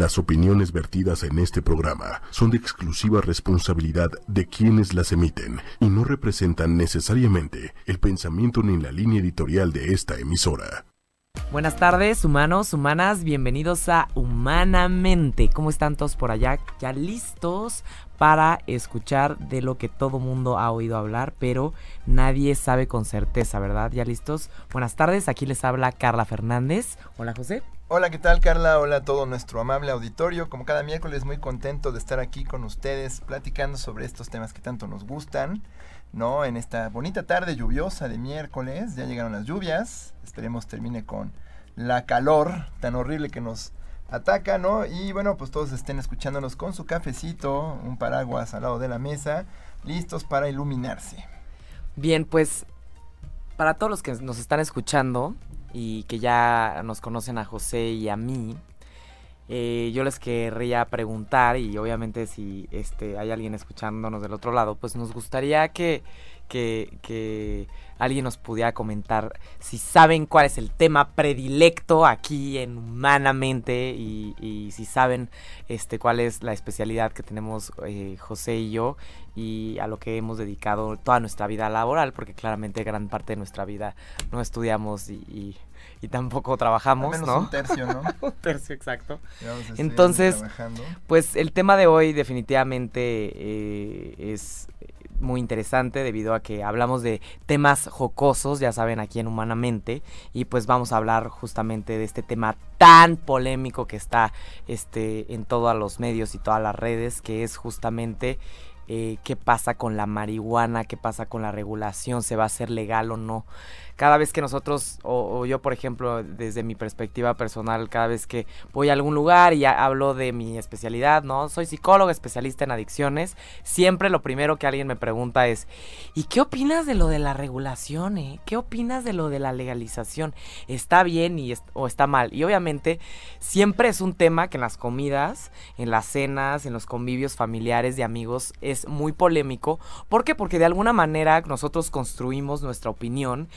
Las opiniones vertidas en este programa son de exclusiva responsabilidad de quienes las emiten y no representan necesariamente el pensamiento ni la línea editorial de esta emisora. Buenas tardes, humanos, humanas, bienvenidos a Humanamente. ¿Cómo están todos por allá? ¿Ya listos para escuchar de lo que todo mundo ha oído hablar, pero nadie sabe con certeza, ¿verdad? ¿Ya listos? Buenas tardes, aquí les habla Carla Fernández. Hola, José. Hola, ¿qué tal Carla? Hola a todo nuestro amable auditorio. Como cada miércoles, muy contento de estar aquí con ustedes platicando sobre estos temas que tanto nos gustan. ¿no? En esta bonita tarde lluviosa de miércoles, ya llegaron las lluvias, esperemos termine con la calor tan horrible que nos ataca, ¿no? Y bueno, pues todos estén escuchándonos con su cafecito, un paraguas al lado de la mesa, listos para iluminarse. Bien, pues para todos los que nos están escuchando y que ya nos conocen a José y a mí, eh, yo les querría preguntar, y obviamente si este, hay alguien escuchándonos del otro lado, pues nos gustaría que, que, alguien nos pudiera comentar si saben cuál es el tema predilecto aquí en Humanamente y, si saben este, cuál es la especialidad que tenemos eh, José y yo y a lo que hemos dedicado toda nuestra vida laboral, porque claramente gran parte de nuestra vida no estudiamos y y tampoco trabajamos, menos ¿no? Un tercio, ¿no? un tercio, exacto. Entonces, pues el tema de hoy definitivamente eh, es muy interesante debido a que hablamos de temas jocosos, ya saben, aquí en Humanamente, y pues vamos a hablar justamente de este tema tan polémico que está este, en todos los medios y todas las redes, que es justamente eh, qué pasa con la marihuana, qué pasa con la regulación, se va a hacer legal o no cada vez que nosotros, o, yo por ejemplo, desde mi perspectiva personal, cada vez que voy a algún lugar y hablo de mi especialidad, ¿no? Soy psicólogo especialista en adicciones, siempre lo primero que alguien me pregunta es, ¿y qué opinas de lo de la regulación, eh? ¿Qué opinas de lo de la legalización? ¿Está bien y o está mal? Y obviamente siempre es un tema que en las comidas, en las cenas, en los convivios familiares de amigos es muy polémico. ¿Por qué? Porque de alguna manera nosotros construimos nuestra opinión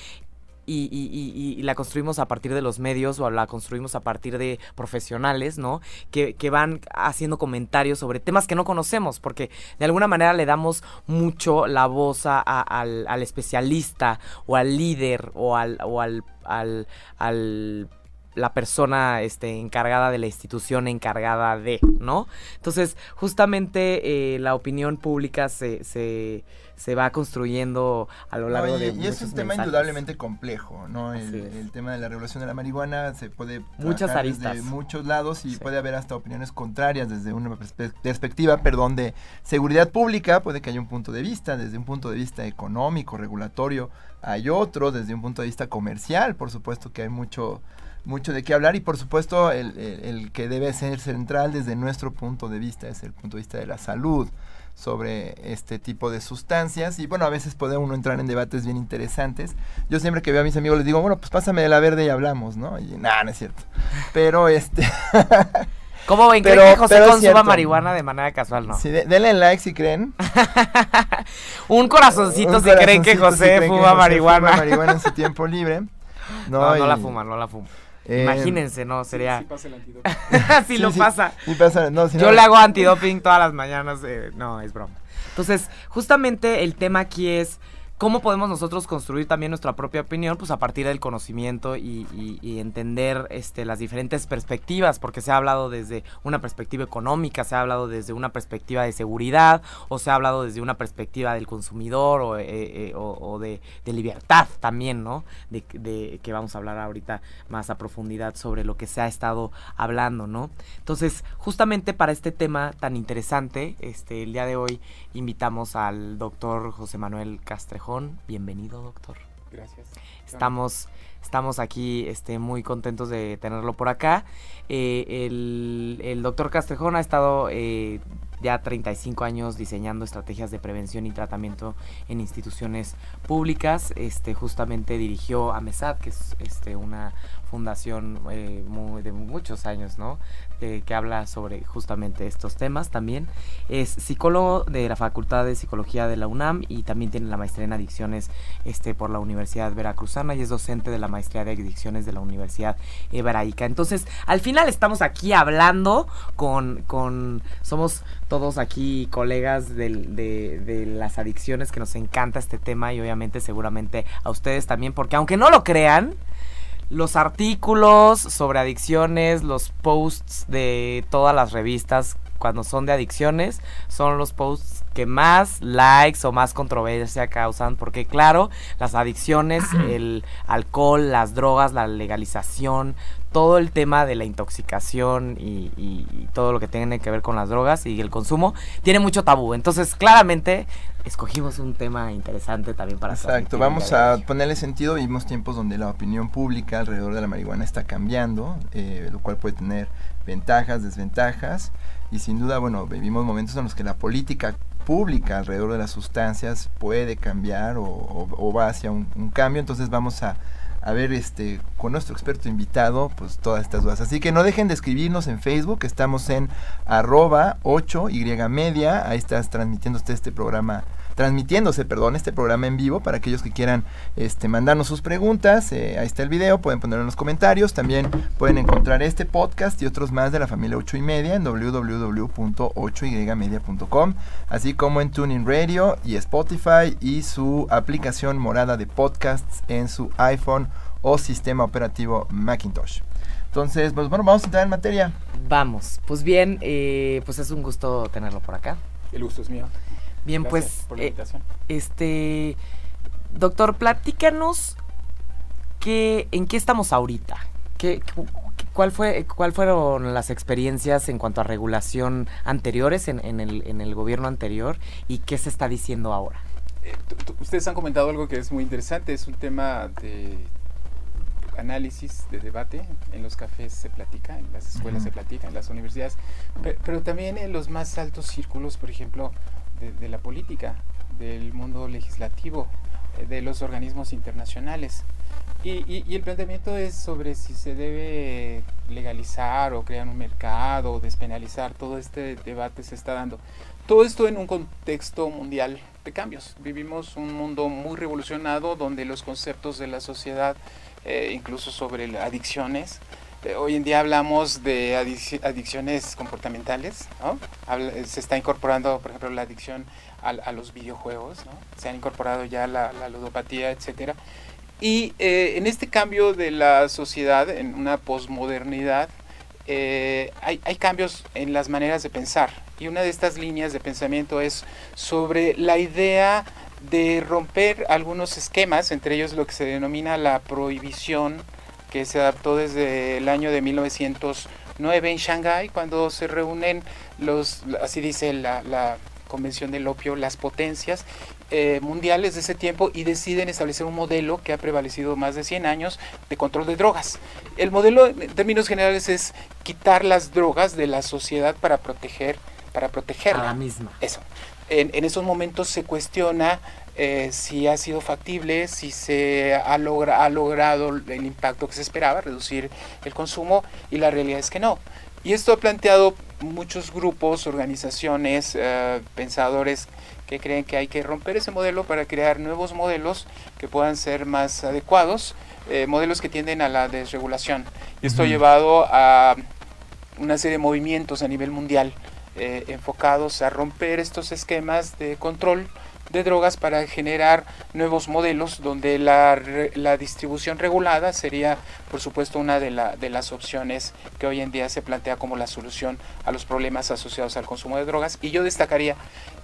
y, y, y, la construimos a partir de los medios o la construimos a partir de profesionales, ¿no? Que, que, van haciendo comentarios sobre temas que no conocemos, porque de alguna manera le damos mucho la voz a, al, al, especialista o al líder o o al, al, al la persona este, encargada de la institución encargada de, ¿no? Entonces, justamente eh, la opinión pública se, se, se, va construyendo a lo largo de Y es un tema indudablemente complejo, ¿no? El, tema de la regulación de la marihuana se puede muchas aristas desde muchos lados y puede haber hasta opiniones contrarias desde una perspectiva, perdón, de seguridad pública, puede que haya un punto de vista, desde un punto de vista económico, regulatorio, hay otro, desde un punto de vista comercial, por supuesto que hay mucho mucho de qué hablar y por supuesto el, el, que debe ser central desde nuestro punto de vista es el punto de vista de la salud sobre este tipo de sustancias y bueno a veces puede uno entrar en debates bien interesantes yo siempre que veo a mis amigos les digo bueno pues pásame de la verde y hablamos no y nada no es cierto pero este ¿Cómo ven? ¿Creen que José consuma marihuana de manera casual? No. Sí, denle like si creen. un corazoncito si creen que José fuma marihuana. Fuma marihuana en su tiempo libre. No, no, la fuma, no la fuma. Eh, Imagínense, ¿no? Sería. Si, pasa el antidoping. si lo pasa. pasa no, Yo le hago antidoping todas las mañanas. Eh, no, es broma. Entonces, justamente el tema aquí es ¿Cómo podemos nosotros construir también nuestra propia opinión? Pues a partir del conocimiento y, entender este, las diferentes perspectivas, porque se ha hablado desde una perspectiva económica, se ha hablado desde una perspectiva de seguridad, o se ha hablado desde una perspectiva del consumidor o, eh, eh, de, libertad también, ¿no? De, que vamos a hablar ahorita más a profundidad sobre lo que se ha estado hablando, ¿no? Entonces, justamente para este tema tan interesante, este, el día de hoy invitamos al doctor José Manuel Castrejón. Bienvenido, doctor. Gracias. Estamos, estamos aquí este, muy contentos de tenerlo por acá. Eh, el, doctor Castrejón ha estado eh, ya 35 años diseñando estrategias de prevención y tratamiento en instituciones públicas. Este, justamente dirigió a MESAD, que es este, una fundación eh, muy, de muchos años, ¿no? Que, habla sobre justamente estos temas también. Es psicólogo de la Facultad de Psicología de la UNAM y también tiene la maestría en adicciones este, por la Universidad Veracruzana y es docente de la maestría de adicciones de la Universidad Hebraica. Entonces, al final estamos aquí hablando con, con somos todos aquí colegas de, de las adicciones que nos encanta este tema y obviamente seguramente a ustedes también, porque aunque no lo crean, los artículos sobre adicciones, los posts de todas las revistas cuando son de adicciones, son los posts que más likes o más controversia causan, porque claro, las adicciones, el alcohol, las drogas, la legalización, todo el tema de la intoxicación y, todo lo que tiene que ver con las drogas y el consumo tiene mucho tabú. Entonces, claramente, escogimos un tema interesante también para Exacto, vamos a ponerle sentido. Vivimos tiempos donde la opinión pública alrededor de la marihuana está cambiando, eh, lo cual puede tener ventajas, desventajas. Y sin duda, bueno, vivimos momentos en los que la política pública alrededor de las sustancias puede cambiar o, va hacia un cambio. Entonces vamos a a ver este con nuestro experto invitado pues todas estas dudas. Así que no dejen de escribirnos en Facebook, estamos en arroba 8 y media, ahí estás transmitiéndote este programa transmitiéndose, perdón, este programa en vivo para aquellos que quieran este, mandarnos sus preguntas. Eh, ahí está el video, pueden ponerlo en los comentarios. También pueden encontrar este podcast y otros más de la familia 8 y media en www.8ymedia.com, así como en Tuning Radio y Spotify y su aplicación morada de podcasts en su iPhone o sistema operativo Macintosh. Entonces, pues bueno, vamos a entrar en materia. Vamos, pues bien, eh, pues es un gusto tenerlo por acá. El gusto es mío. Bien, pues, eh, este, doctor, platícanos que, en qué estamos ahorita. ¿Qué, cuál fue, ¿Cuál fueron las experiencias en cuanto a regulación anteriores en, en, el, en el gobierno anterior y qué se está diciendo ahora? Eh, ustedes han comentado algo que es muy interesante, es un tema de análisis, de debate, en los cafés se platica, en las escuelas se platica, en las universidades, pero también en los más altos círculos, por ejemplo, de, la política, del mundo legislativo, eh, de los organismos internacionales. Y, el planteamiento es sobre si se debe legalizar o crear un mercado o despenalizar. Todo este debate se está dando. Todo esto en un contexto mundial de cambios. Vivimos un mundo muy revolucionado donde los conceptos de la sociedad, eh, incluso sobre adicciones, eh, hoy en día hablamos de adicciones comportamentales, se está incorporando, por ejemplo, la adicción a, los videojuegos, se han incorporado ya la, ludopatía, etcétera. Y eh, en este cambio de la sociedad, en una posmodernidad, eh, hay, hay, cambios en las maneras de pensar. Y una de estas líneas de pensamiento es sobre la idea de romper algunos esquemas, entre ellos lo que se denomina la prohibición que se adaptó desde el año de 1909 en Shanghái, cuando se reúnen los, así dice la, Convención del Opio, las potencias eh, mundiales de ese tiempo y deciden establecer un modelo que ha prevalecido más de 100 años de control de drogas. El modelo, en términos generales, es quitar las drogas de la sociedad para proteger, para protegerla. A la misma. Eso. En, en esos momentos se cuestiona eh, si ha sido factible, si se ha, logra, ha logrado el impacto que se esperaba, reducir el consumo, y la realidad es que no. Y esto ha planteado muchos grupos, organizaciones, eh, pensadores que creen que hay que romper ese modelo para crear nuevos modelos que puedan ser más adecuados, eh, modelos que tienden a la desregulación. Y esto ha llevado a una serie de movimientos a nivel mundial enfocados a romper estos esquemas de control de drogas para generar nuevos modelos donde la, la distribución regulada sería por supuesto una de, la, de las opciones que hoy en día se plantea como la solución a los problemas asociados al consumo de drogas. Y yo destacaría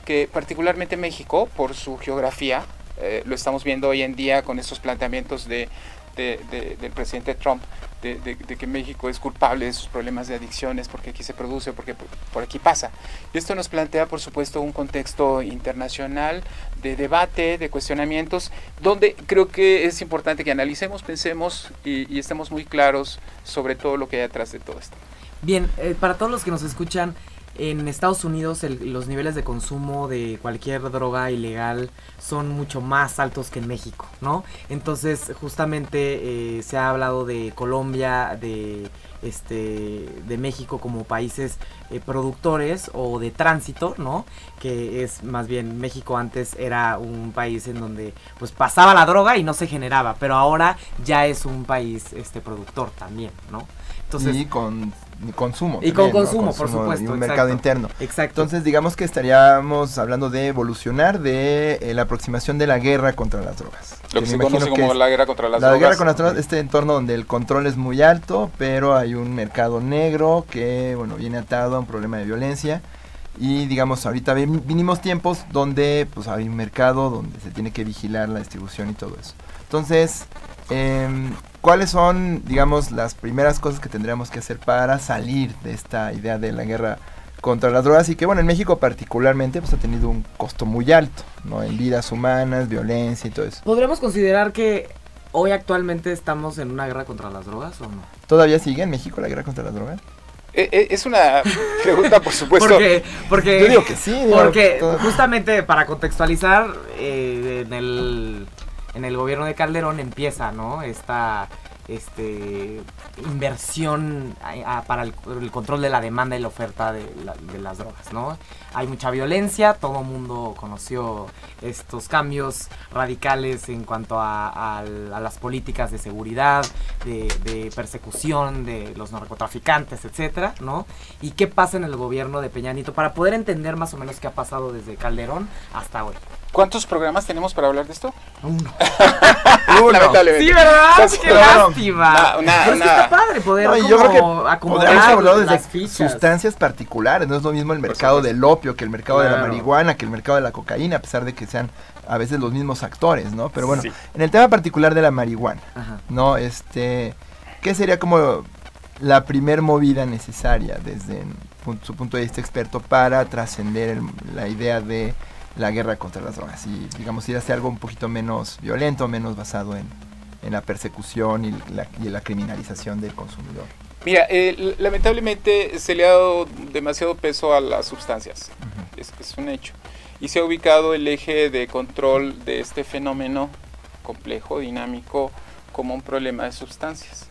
que particularmente México por su geografía eh, lo estamos viendo hoy en día con estos planteamientos de, del presidente Trump de, que México es culpable de sus problemas de adicciones porque aquí se produce, porque por, aquí pasa. Y esto nos plantea, por supuesto, un contexto internacional de debate, de cuestionamientos, donde creo que es importante que analicemos, pensemos y, estemos muy claros sobre todo lo que hay detrás de todo esto. Bien, eh, para todos los que nos escuchan, en Estados Unidos los niveles de consumo de cualquier droga ilegal son mucho más altos que en México, ¿no? Entonces, justamente eh, se ha hablado de Colombia, de este de México como países eh, productores o de tránsito, ¿no? Que es más bien México antes era un país en donde pues pasaba la droga y no se generaba, pero ahora ya es un país este productor también, ¿no? Entonces, con consumo. Y con consumo, por supuesto. Y un mercado interno. Exacto. Entonces, digamos que estaríamos hablando de evolucionar de eh, la aproximación de la guerra contra las drogas. Lo que, se conoce como la guerra contra las drogas. La guerra contra las drogas, este entorno donde el control es muy alto, pero hay un mercado negro que, bueno, viene atado a un problema de violencia. Y digamos, ahorita vinimos tiempos donde pues hay un mercado donde se tiene que vigilar la distribución y todo eso. Entonces, eh, ¿Cuáles son, digamos, las primeras cosas que tendríamos que hacer para salir de esta idea de la guerra contra las drogas y que, bueno, en México particularmente pues ha tenido un costo muy alto, ¿no? En vidas humanas, violencia y todo eso. ¿Podríamos considerar que hoy actualmente estamos en una guerra contra las drogas o no? ¿Todavía sigue en México la guerra contra las drogas? Eh, eh, es una pregunta, por supuesto. porque, porque, Yo digo que sí. porque justamente para contextualizar, eh, en el en el gobierno de Calderón empieza, ¿no? Esta este, inversión para el, control de la demanda y la oferta de, las drogas, ¿no? Hay mucha violencia, todo el mundo conoció estos cambios radicales en cuanto a, las políticas de seguridad, de, persecución de los narcotraficantes, etcétera, ¿no? Y qué pasa en el gobierno de Peñanito para poder entender más o menos qué ha pasado desde Calderón hasta hoy. ¿Cuántos programas tenemos para hablar de esto? Uno. Uno. Lamentablemente. Sí, ¿verdad? Qué lástima. Pero es que está padre poder no, yo creo que acomodar las fichas. sustancias particulares. No es lo mismo el mercado del opio que el mercado de la marihuana, que el mercado de la cocaína, a pesar de que sean a veces los mismos actores, ¿no? Pero bueno, en el tema particular de la marihuana, ¿no? Este, ¿qué sería como la primer movida necesaria desde su punto de vista experto para trascender la idea de la guerra contra las drogas y digamos ir hacia algo un poquito menos violento, menos basado en, la persecución y la, y la, criminalización del consumidor. Mira, eh, lamentablemente se le ha dado demasiado peso a las sustancias, es, es, un hecho, y se ha ubicado el eje de control de este fenómeno complejo, dinámico, como un problema de sustancias.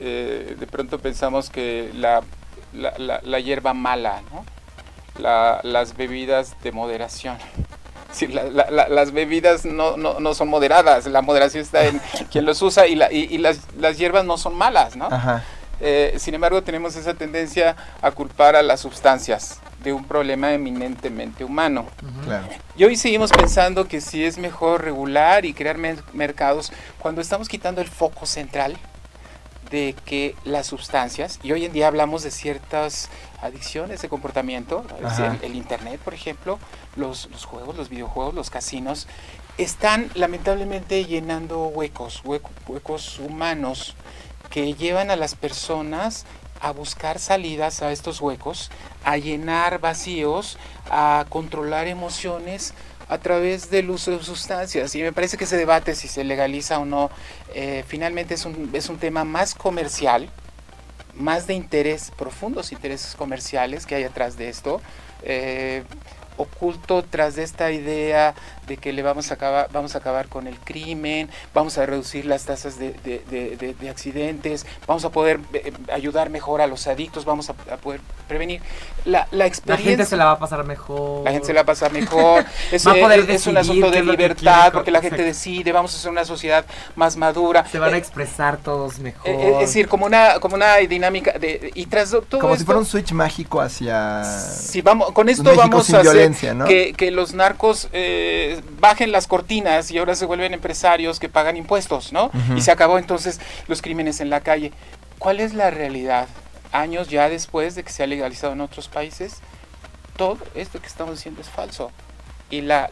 Eh, de pronto pensamos que la, la, la hierba mala, ¿no? Las bebidas de moderación. Sí, las bebidas no, no, son moderadas, la moderación está en quien los usa y, y, las, las, hierbas no son malas, ¿no? Eh, sin embargo, tenemos esa tendencia a culpar a las sustancias de un problema eminentemente humano. Y hoy seguimos pensando que si es mejor regular y crear mercados cuando estamos quitando el foco central de que las sustancias, y hoy en día hablamos de ciertas adicciones de comportamiento, el, Internet, por ejemplo, los, juegos, los videojuegos, los casinos, están lamentablemente llenando huecos, huecos humanos que llevan a las personas a buscar salidas a estos huecos, a llenar vacíos, a controlar emociones, a través del uso de sustancias. Y me parece que ese debate, si se legaliza o no, eh, finalmente es un, es un tema más comercial, más de interés, profundos intereses comerciales que hay atrás de esto. Eh, oculto tras de esta idea de que le vamos a acabar, vamos a acabar con el crimen, vamos a reducir las tasas de, de, accidentes, vamos a poder eh, ayudar mejor a los adictos, vamos a, poder prevenir. La, la, experiencia... La gente se la va a pasar mejor. La gente se la va a pasar mejor. es, es un asunto de libertad, porque la gente decide, vamos a ser una sociedad más madura. Se van a eh, expresar todos mejor. Eh, es decir, como una, como una dinámica de... Y tras todo como si fuera un switch mágico hacia... Si vamos, con esto vamos a hacer que, que, los narcos... Eh, bajen las cortinas y ahora se vuelven empresarios que pagan impuestos, ¿no? Y se acabó entonces los crímenes en la calle. ¿Cuál es la realidad? Años ya después de que se ha legalizado en otros países, todo esto que estamos diciendo es falso. Y la,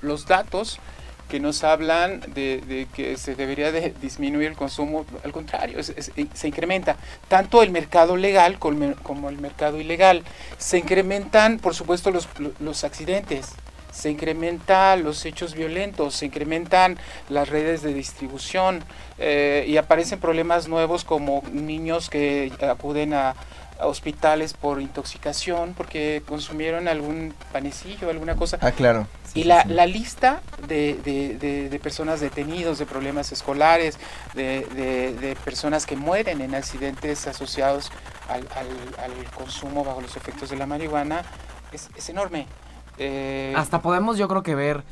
los datos que nos hablan de, que se debería de disminuir el consumo, al contrario, se incrementa tanto el mercado legal como, el mercado ilegal. Se incrementan, por supuesto, los, los accidentes, se incrementan los hechos violentos, se incrementan las redes de distribución eh, y aparecen problemas nuevos como niños que acuden a, hospitales por intoxicación porque consumieron algún panecillo, alguna cosa. Ah, claro. y la, la, lista de, de, de, personas detenidos, de problemas escolares, de, personas que mueren en accidentes asociados al, al, consumo bajo los efectos de la marihuana es, es enorme. Eh, Hasta podemos yo creo que ver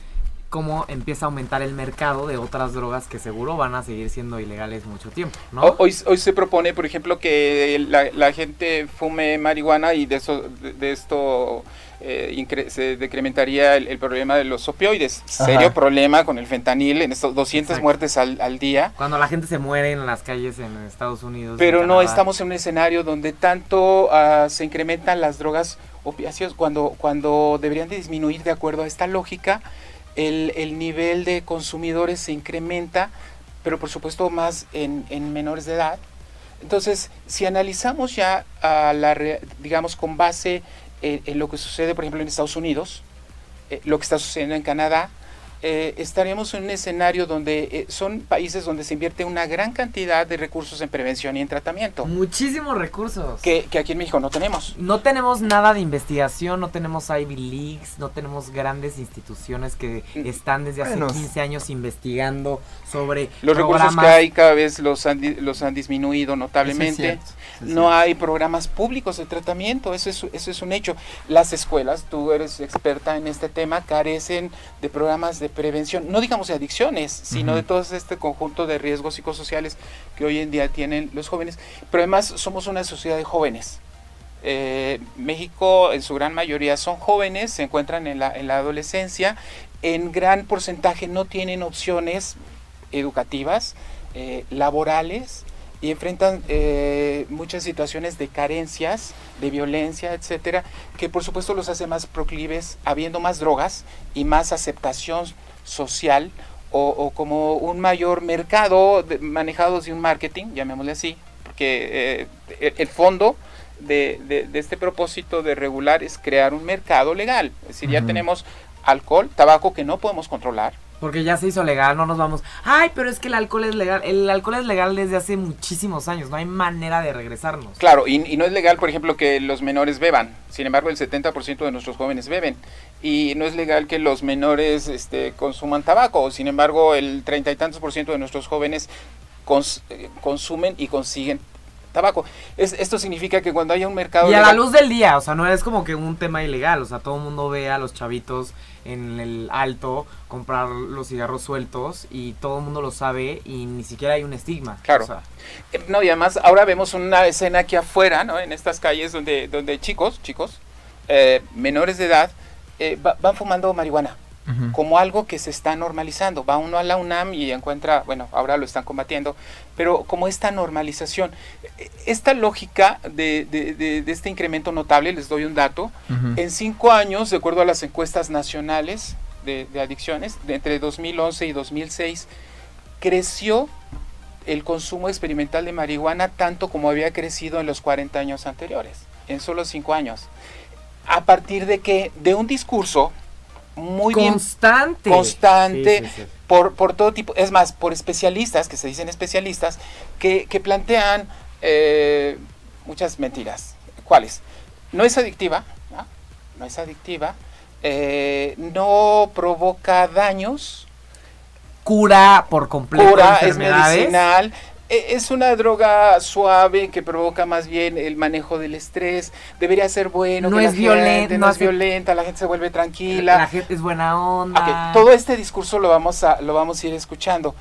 cómo empieza a aumentar el mercado de otras drogas que seguro van a seguir siendo ilegales mucho tiempo, ¿no? Hoy, hoy se propone, por ejemplo, que la, gente fume marihuana y de, eso, de, esto eh, se decrementaría el, problema de los opioides. Serio problema con el fentanil, en estos 200 muertes al, día. Cuando la gente se muere en las calles en Estados Unidos. Pero no estamos en un escenario donde tanto ah, se incrementan las drogas opiáceas cuando, cuando deberían de disminuir de acuerdo a esta lógica el, nivel de consumidores se incrementa, pero por supuesto más en, menores de edad. Entonces, si analizamos ya a la, digamos, con base en, lo que sucede, por ejemplo, en Estados Unidos, eh, lo que está sucediendo en Canadá, eh, estaríamos en un escenario donde eh, son países donde se invierte una gran cantidad de recursos en prevención y en tratamiento. Muchísimos recursos. Que, aquí en México no tenemos. No tenemos nada de investigación, no tenemos Ivy Leagues, no tenemos grandes instituciones que mm, están desde hace 15 años investigando sobre... Los recursos que hay cada vez los han, los han disminuido notablemente. no hay programas públicos de tratamiento, eso es, eso es un hecho. Las escuelas, tú eres experta en este tema, carecen de programas de prevención, no digamos de adicciones, sino de todo este conjunto de riesgos psicosociales que hoy en día tienen los jóvenes. Pero además somos una sociedad de jóvenes. Eh, México en su gran mayoría son jóvenes, se encuentran en la, en la adolescencia, en gran porcentaje no tienen opciones educativas, eh, laborales, y enfrentan eh, muchas situaciones de carencias, de violencia, etcétera, que por supuesto los hace más proclives, habiendo más drogas y más aceptación social o, como un mayor mercado manejado de un marketing, llamémosle así, porque eh, el, fondo de, este propósito de regular es crear un mercado legal. Es decir, ya tenemos alcohol, tabaco que no podemos controlar, porque ya se hizo legal, no nos vamos. Ay, pero es que el alcohol es legal. El alcohol es legal desde hace muchísimos años, no hay manera de regresarnos. Claro, y, no es legal, por ejemplo, que los menores beban. Sin embargo, el 70% de nuestros jóvenes beben. Y no es legal que los menores este, consuman tabaco. Sin embargo, el treinta y tantos por ciento de nuestros jóvenes eh, consumen y consiguen tabaco. Es, esto significa que cuando haya un mercado... Y a la luz del día, o sea, no es como que un tema ilegal, o sea, todo el mundo ve a los chavitos en el alto comprar los cigarros sueltos y todo el mundo lo sabe y ni siquiera hay un estigma. Claro. Eh, no, y además ahora vemos una escena aquí afuera, ¿no? En estas calles donde, donde chicos, chicos, eh, menores de edad, eh, van fumando marihuana como algo que se está normalizando. Va uno a la UNAM y encuentra, bueno, ahora lo están combatiendo, pero como esta normalización. Esta lógica de, de, este incremento notable, les doy un dato, en cinco años, de acuerdo a las encuestas nacionales de, adicciones, entre 2011 y 2006, creció el consumo experimental de marihuana tanto como había crecido en los 40 años anteriores, en solo cinco años. A partir de que, de un discurso muy constante. bien constante Por, por todo tipo, es más, por especialistas, que se dicen especialistas, que, que plantean eh, muchas mentiras. ¿Cuáles? No es adictiva, no, es adictiva, eh, no provoca daños. Cura por completo. Cura, es medicinal, es una droga suave que provoca más bien el manejo del estrés. Debería ser bueno. No es violenta. No, es violenta, la gente se vuelve tranquila. La gente es buena onda. todo este discurso lo vamos a, lo vamos a ir escuchando.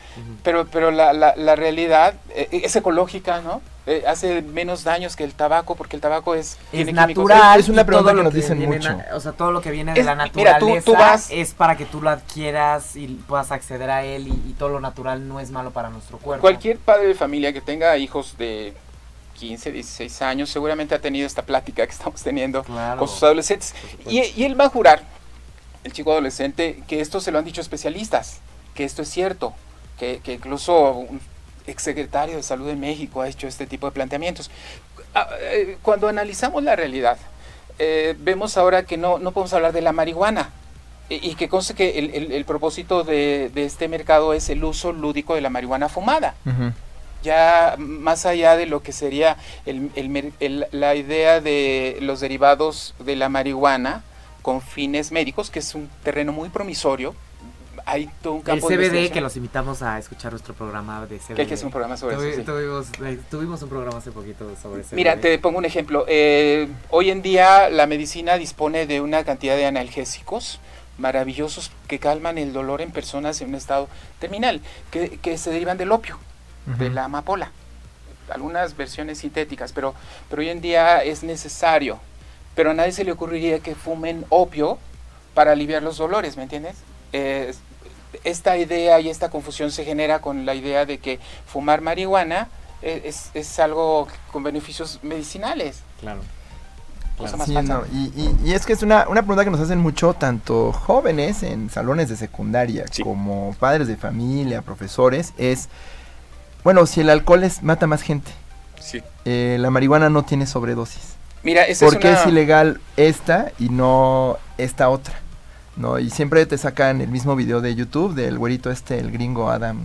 Pero, pero la, la, la realidad eh, es ecológica, ¿no? Eh, hace menos daños que el tabaco porque el tabaco es, es natural es una pregunta que nos dicen mucho. o sea todo lo que viene de la naturaleza es para que tú lo adquieras y puedas acceder a él y, todo lo natural no es malo para nuestro cuerpo. Cualquier padre de familia que tenga hijos de 15, 16 años seguramente ha tenido esta plática que estamos teniendo con sus adolescentes. Y, y él va a jurar el chico adolescente que esto se lo han dicho especialistas que esto es cierto que, que incluso exsecretario de Salud de México ha hecho este tipo de planteamientos. Ah, eh, cuando analizamos la realidad, eh, vemos ahora que no, no podemos hablar de la marihuana y, que conste que el, el, propósito de, de, este mercado es el uso lúdico de la marihuana fumada. ya más allá de lo que sería la idea de los derivados de la marihuana con fines médicos, que es un terreno muy promisorio, hay todo un campo el CBD que los invitamos a escuchar nuestro programa de CBD. ¿Qué es un programa sobre eso? Tuvimos, un programa hace poquito sobre CBD. Mira, te pongo un ejemplo. Eh, hoy en día la medicina dispone de una cantidad de analgésicos maravillosos que calman el dolor en personas en un estado terminal, que, que se derivan del opio, de la amapola. Algunas versiones sintéticas, pero, pero hoy en día es necesario. Pero a nadie se le ocurriría que fumen opio para aliviar los dolores, ¿me entiendes? Eh, esta idea y esta confusión se genera con la idea de que fumar marihuana es, es algo con beneficios medicinales. Claro. y, es que es una, una, pregunta que nos hacen mucho tanto jóvenes en salones de secundaria como padres de familia, profesores, es, bueno, si el alcohol es, mata más gente, sí. Eh, la marihuana no tiene sobredosis. Mira, ¿Por qué es ilegal esta y no esta otra? ¿No? Y siempre te sacan el mismo video de YouTube del güerito este, el gringo Adam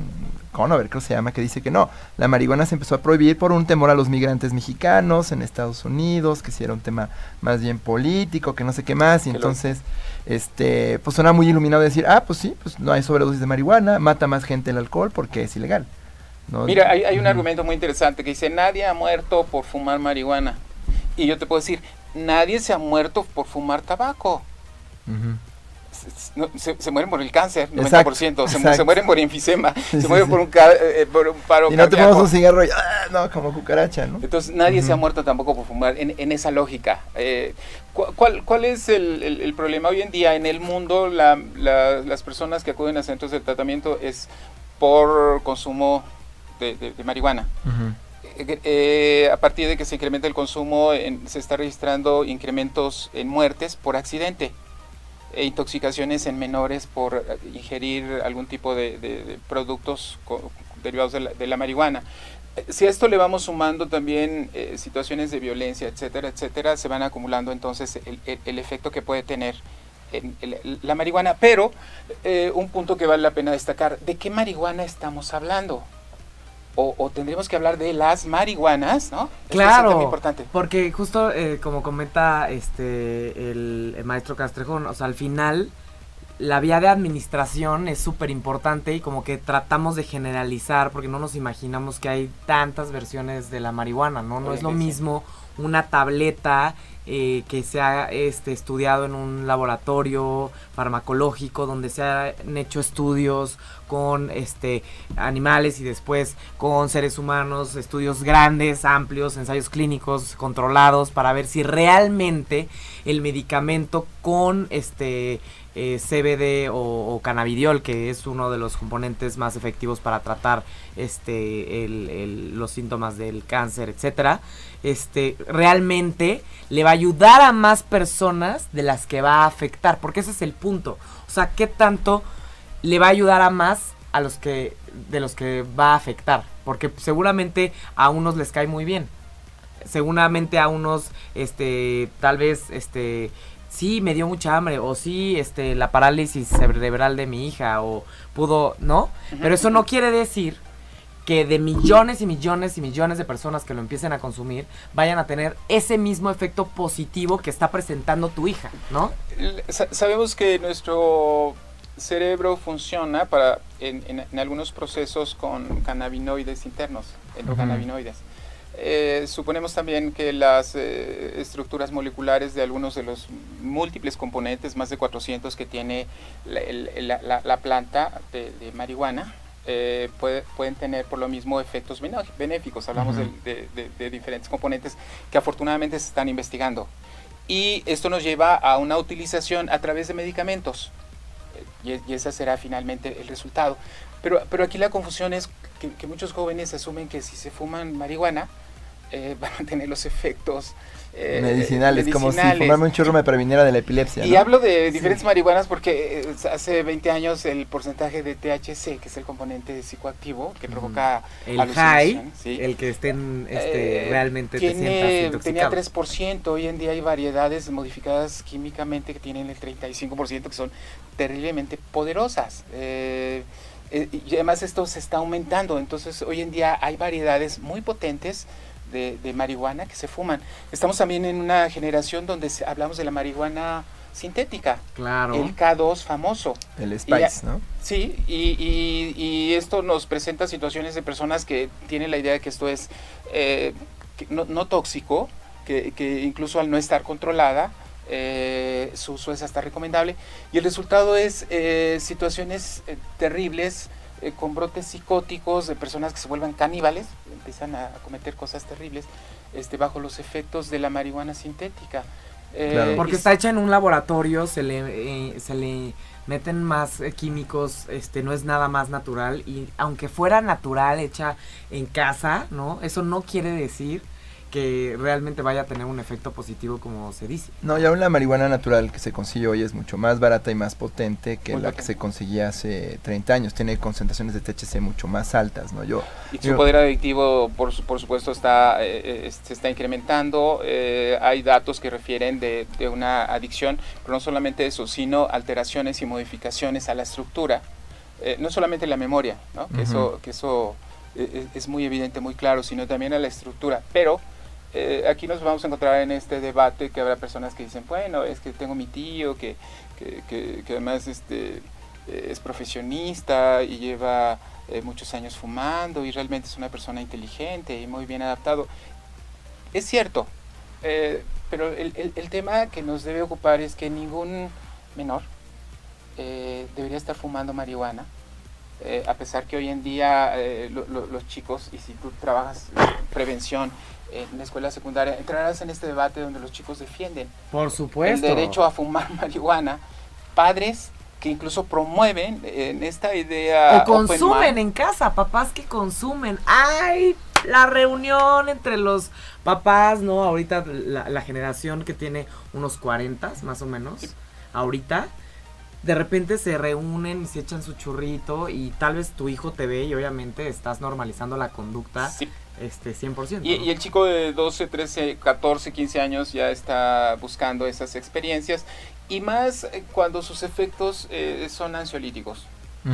Conover, creo que se llama, que dice que no, la marihuana se empezó a prohibir por un temor a los migrantes mexicanos en Estados Unidos, que si era un tema más bien político, que no sé qué más, y entonces, este, pues suena muy iluminado decir, ah, pues sí, pues no hay sobredosis de marihuana, mata más gente el alcohol porque es ilegal. Mira, hay, un argumento muy interesante que dice, nadie ha muerto por fumar marihuana. Y yo te puedo decir, nadie se ha muerto por fumar tabaco se, mueren por el cáncer, 90%, se, se, mueren por enfisema, se mueren por un, eh, por un paro Y no pongas un cigarro y, ah, no, como cucaracha, ¿no? Entonces nadie se ha muerto tampoco por fumar en, esa lógica. Eh, ¿cuál, ¿Cuál es el, problema hoy en día en el mundo? las personas que acuden a centros de tratamiento es por consumo de, marihuana. Eh, a partir de que se incrementa el consumo, se está registrando incrementos en muertes por accidente e intoxicaciones en menores por eh, ingerir algún tipo de, productos derivados de la, marihuana. Eh, si a esto le vamos sumando también eh, situaciones de violencia, etcétera, etcétera, se van acumulando entonces el, efecto que puede tener en, la marihuana. Pero un punto que vale la pena destacar, ¿de qué marihuana estamos hablando? O, tendríamos que hablar de las marihuanas, ¿no? Claro, es importante. porque justo eh, como comenta este el, maestro Castrejón, o sea, al final la vía de administración es súper importante y como que tratamos de generalizar porque no nos imaginamos que hay tantas versiones de la marihuana, ¿no? No es lo mismo una tableta eh, que se ha este, estudiado en un laboratorio farmacológico donde se han hecho estudios con este, animales y después con seres humanos, estudios grandes, amplios, ensayos clínicos controlados para ver si realmente el medicamento con este eh, CBD o, cannabidiol, que es uno de los componentes más efectivos para tratar este, los síntomas del cáncer, etcétera, este, realmente le va a ayudar a más personas de las que va a afectar, porque ese es el punto. O sea, ¿qué tanto le va a ayudar a más a los que de los que va a afectar? Porque seguramente a unos les cae muy bien. Seguramente a unos este tal vez este sí, me dio mucha hambre, o sí, este, la parálisis cerebral de mi hija, o pudo, ¿no? Pero eso no quiere decir que de millones y millones y millones de personas que lo empiecen a consumir vayan a tener ese mismo efecto positivo que está presentando tu hija, ¿no? sabemos que nuestro cerebro funciona para en, algunos procesos con cannabinoides internos, endocannabinoides. Eh, suponemos también que las eh, estructuras moleculares de algunos de los múltiples componentes, más de 400 que tiene la, planta de, marihuana, eh, pueden tener por lo mismo efectos benéficos. Hablamos de, diferentes componentes que afortunadamente se están investigando. Y esto nos lleva a una utilización a través de medicamentos. Y, y ese será finalmente el resultado. Pero, pero aquí la confusión es que, que muchos jóvenes asumen que si se fuman marihuana, eh, van a tener los efectos eh, medicinales, como si fumarme un churro me previniera de la epilepsia. Y hablo de diferentes marihuanas porque eh, hace 20 años el porcentaje de THC, que es el componente psicoactivo que provoca el high, el que estén este, realmente tiene, te tenía 3%, hoy en día hay variedades modificadas químicamente que tienen el 35% que son terriblemente poderosas. Eh, y además esto se está aumentando, entonces hoy en día hay variedades muy potentes de, marihuana que se fuman. Estamos también en una generación donde hablamos de la marihuana sintética. Claro. El K2 famoso. El Spice, ¿no? Sí, y, y, esto nos presenta situaciones de personas que tienen la idea de que esto es eh, no, tóxico, que, que, incluso al no estar controlada, eh, su uso es hasta recomendable. Y el resultado es eh, situaciones terribles, con brotes psicóticos de personas que se vuelven caníbales, empiezan a cometer cosas terribles este, bajo los efectos de la marihuana sintética. Eh, Porque está hecha en un laboratorio, se le, eh, se le meten más eh, químicos, este no es nada más natural y aunque fuera natural hecha en casa, ¿no? Eso no quiere decir que realmente vaya a tener un efecto positivo como se dice. No, y aún la marihuana natural que se consigue hoy es mucho más barata y más potente que la que se conseguía hace 30 años. Tiene concentraciones de THC mucho más altas, ¿no? Yo, y su poder adictivo, por, por supuesto, está eh, eh, se está incrementando. Eh, hay datos que refieren de, de, una adicción, pero no solamente eso, sino alteraciones y modificaciones a la estructura. no solamente la memoria, ¿no? que eso, que eso es muy evidente, muy claro, sino también a la estructura. Pero eh, aquí nos vamos a encontrar en este debate que habrá personas que dicen, bueno, es que tengo mi tío que, que, además este, eh, es profesionista y lleva eh, muchos años fumando y realmente es una persona inteligente y muy bien adaptado. Es cierto, pero el, el, tema que nos debe ocupar es que ningún menor debería estar fumando marihuana. a pesar que hoy en día los chicos, y si tú trabajas prevención, en la escuela secundaria, entrarás en este debate donde los chicos defienden Por supuesto. el derecho a fumar marihuana, padres que incluso promueven en esta idea o consumen en casa, papás que consumen. ¡Ay! La reunión entre los papás, ¿no? Ahorita la, generación que tiene unos 40 más o menos, ahorita, de repente se reúnen y se echan su churrito y tal vez tu hijo te ve y obviamente estás normalizando la conducta este 100%. Y, el chico de 12, 13, 14, 15 años ya está buscando esas experiencias y más eh, cuando sus efectos eh, son ansiolíticos.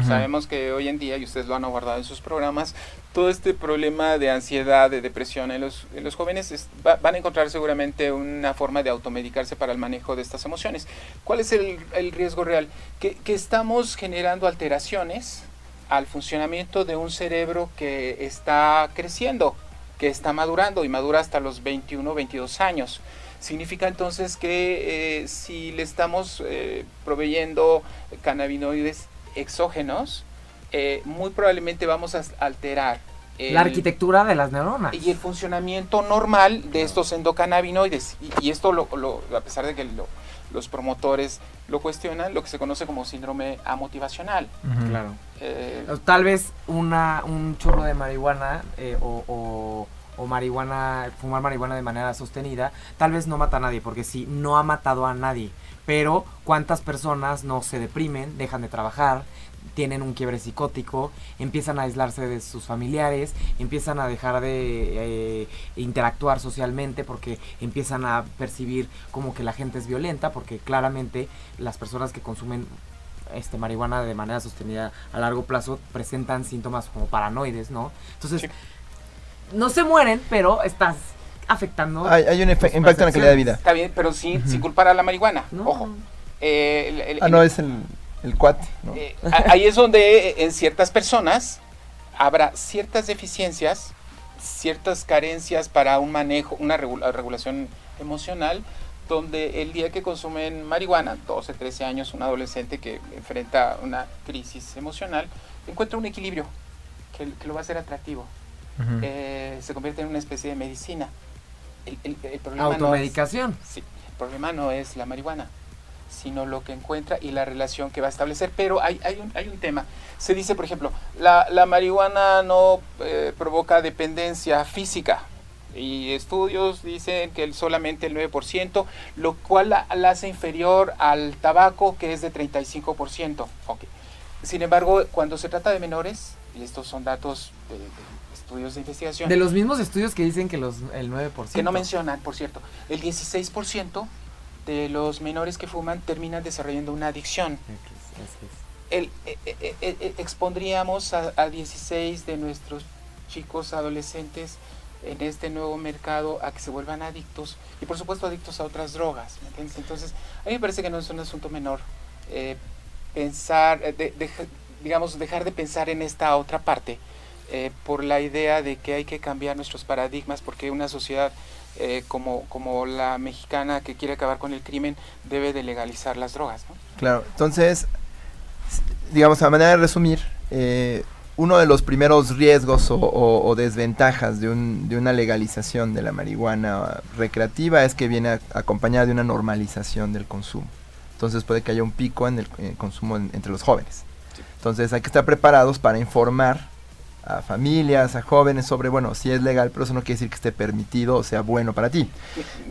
Sabemos que hoy en día, y ustedes lo han abordado en sus programas, todo este problema de ansiedad, de depresión en los, en los jóvenes van a encontrar seguramente una forma de automedicarse para el manejo de estas emociones. ¿Cuál es el, el riesgo real? Que, que estamos generando alteraciones al funcionamiento de un cerebro que está creciendo, que está madurando y madura hasta los 21, 22 años. Significa entonces que eh, si le estamos eh, proveyendo cannabinoides exógenos, eh, muy probablemente vamos a alterar la arquitectura de las neuronas. Y el funcionamiento normal de estos endocannabinoides. Y, esto, lo, a pesar de que los promotores lo cuestionan, lo que se conoce como síndrome amotivacional. Claro. Eh, Tal vez una, un churro de marihuana eh, o, o, marihuana, fumar marihuana de manera sostenida, tal vez no mata a nadie, porque sí, no ha matado a nadie. Pero cuántas personas no se deprimen, dejan de trabajar, tienen un quiebre psicótico, empiezan a aislarse de sus familiares, empiezan a dejar de eh, interactuar socialmente porque empiezan a percibir como que la gente es violenta, porque claramente las personas que consumen este marihuana de manera sostenida a largo plazo presentan síntomas como paranoides, ¿no? Entonces, no se mueren, pero estás afectando. Hay, un impacto en la calidad de vida. Está bien, pero sí, sin culpar a la marihuana. Ojo. Eh, ah, no, es el el cuate. Eh, ahí es donde eh, en ciertas personas habrá ciertas deficiencias, ciertas carencias para un manejo, una regulación emocional, donde el día que consumen marihuana, 12, 13 años, un adolescente que enfrenta una crisis emocional, encuentra un equilibrio que, lo va a hacer atractivo. Eh, se convierte en una especie de medicina. El, Automedicación. sí, el problema no es la marihuana sino lo que encuentra y la relación que va a establecer. Pero hay, hay, un, hay un tema. Se dice, por ejemplo, la, la marihuana no eh, provoca dependencia física. Y estudios dicen que solamente el 9%, lo cual la, hace inferior al tabaco, que es de 35%. Okay. Sin embargo, cuando se trata de menores, y estos son datos de, estudios de investigación. De los mismos estudios que dicen que los, el 9%. Que no mencionan, por cierto. El 16% de los menores que fuman terminan desarrollando una adicción. el, expondríamos a, a 16 de nuestros chicos adolescentes en este nuevo mercado a que se vuelvan adictos y por supuesto adictos a otras drogas. Entonces, a mí me parece que no es un asunto menor eh, pensar, eh, digamos, dejar de pensar en esta otra parte eh, por la idea de que hay que cambiar nuestros paradigmas porque una sociedad como, como la mexicana que quiere acabar con el crimen debe de legalizar las drogas. Claro, entonces, digamos, a manera de resumir, uno de los primeros riesgos o, desventajas de, una legalización de la marihuana recreativa es que viene acompañada de una normalización del consumo. Entonces puede que haya un pico en el, consumo entre los jóvenes. Entonces hay que estar preparados para informar a familias, a jóvenes sobre, bueno, si es legal, pero eso no quiere decir que esté permitido o sea bueno para ti.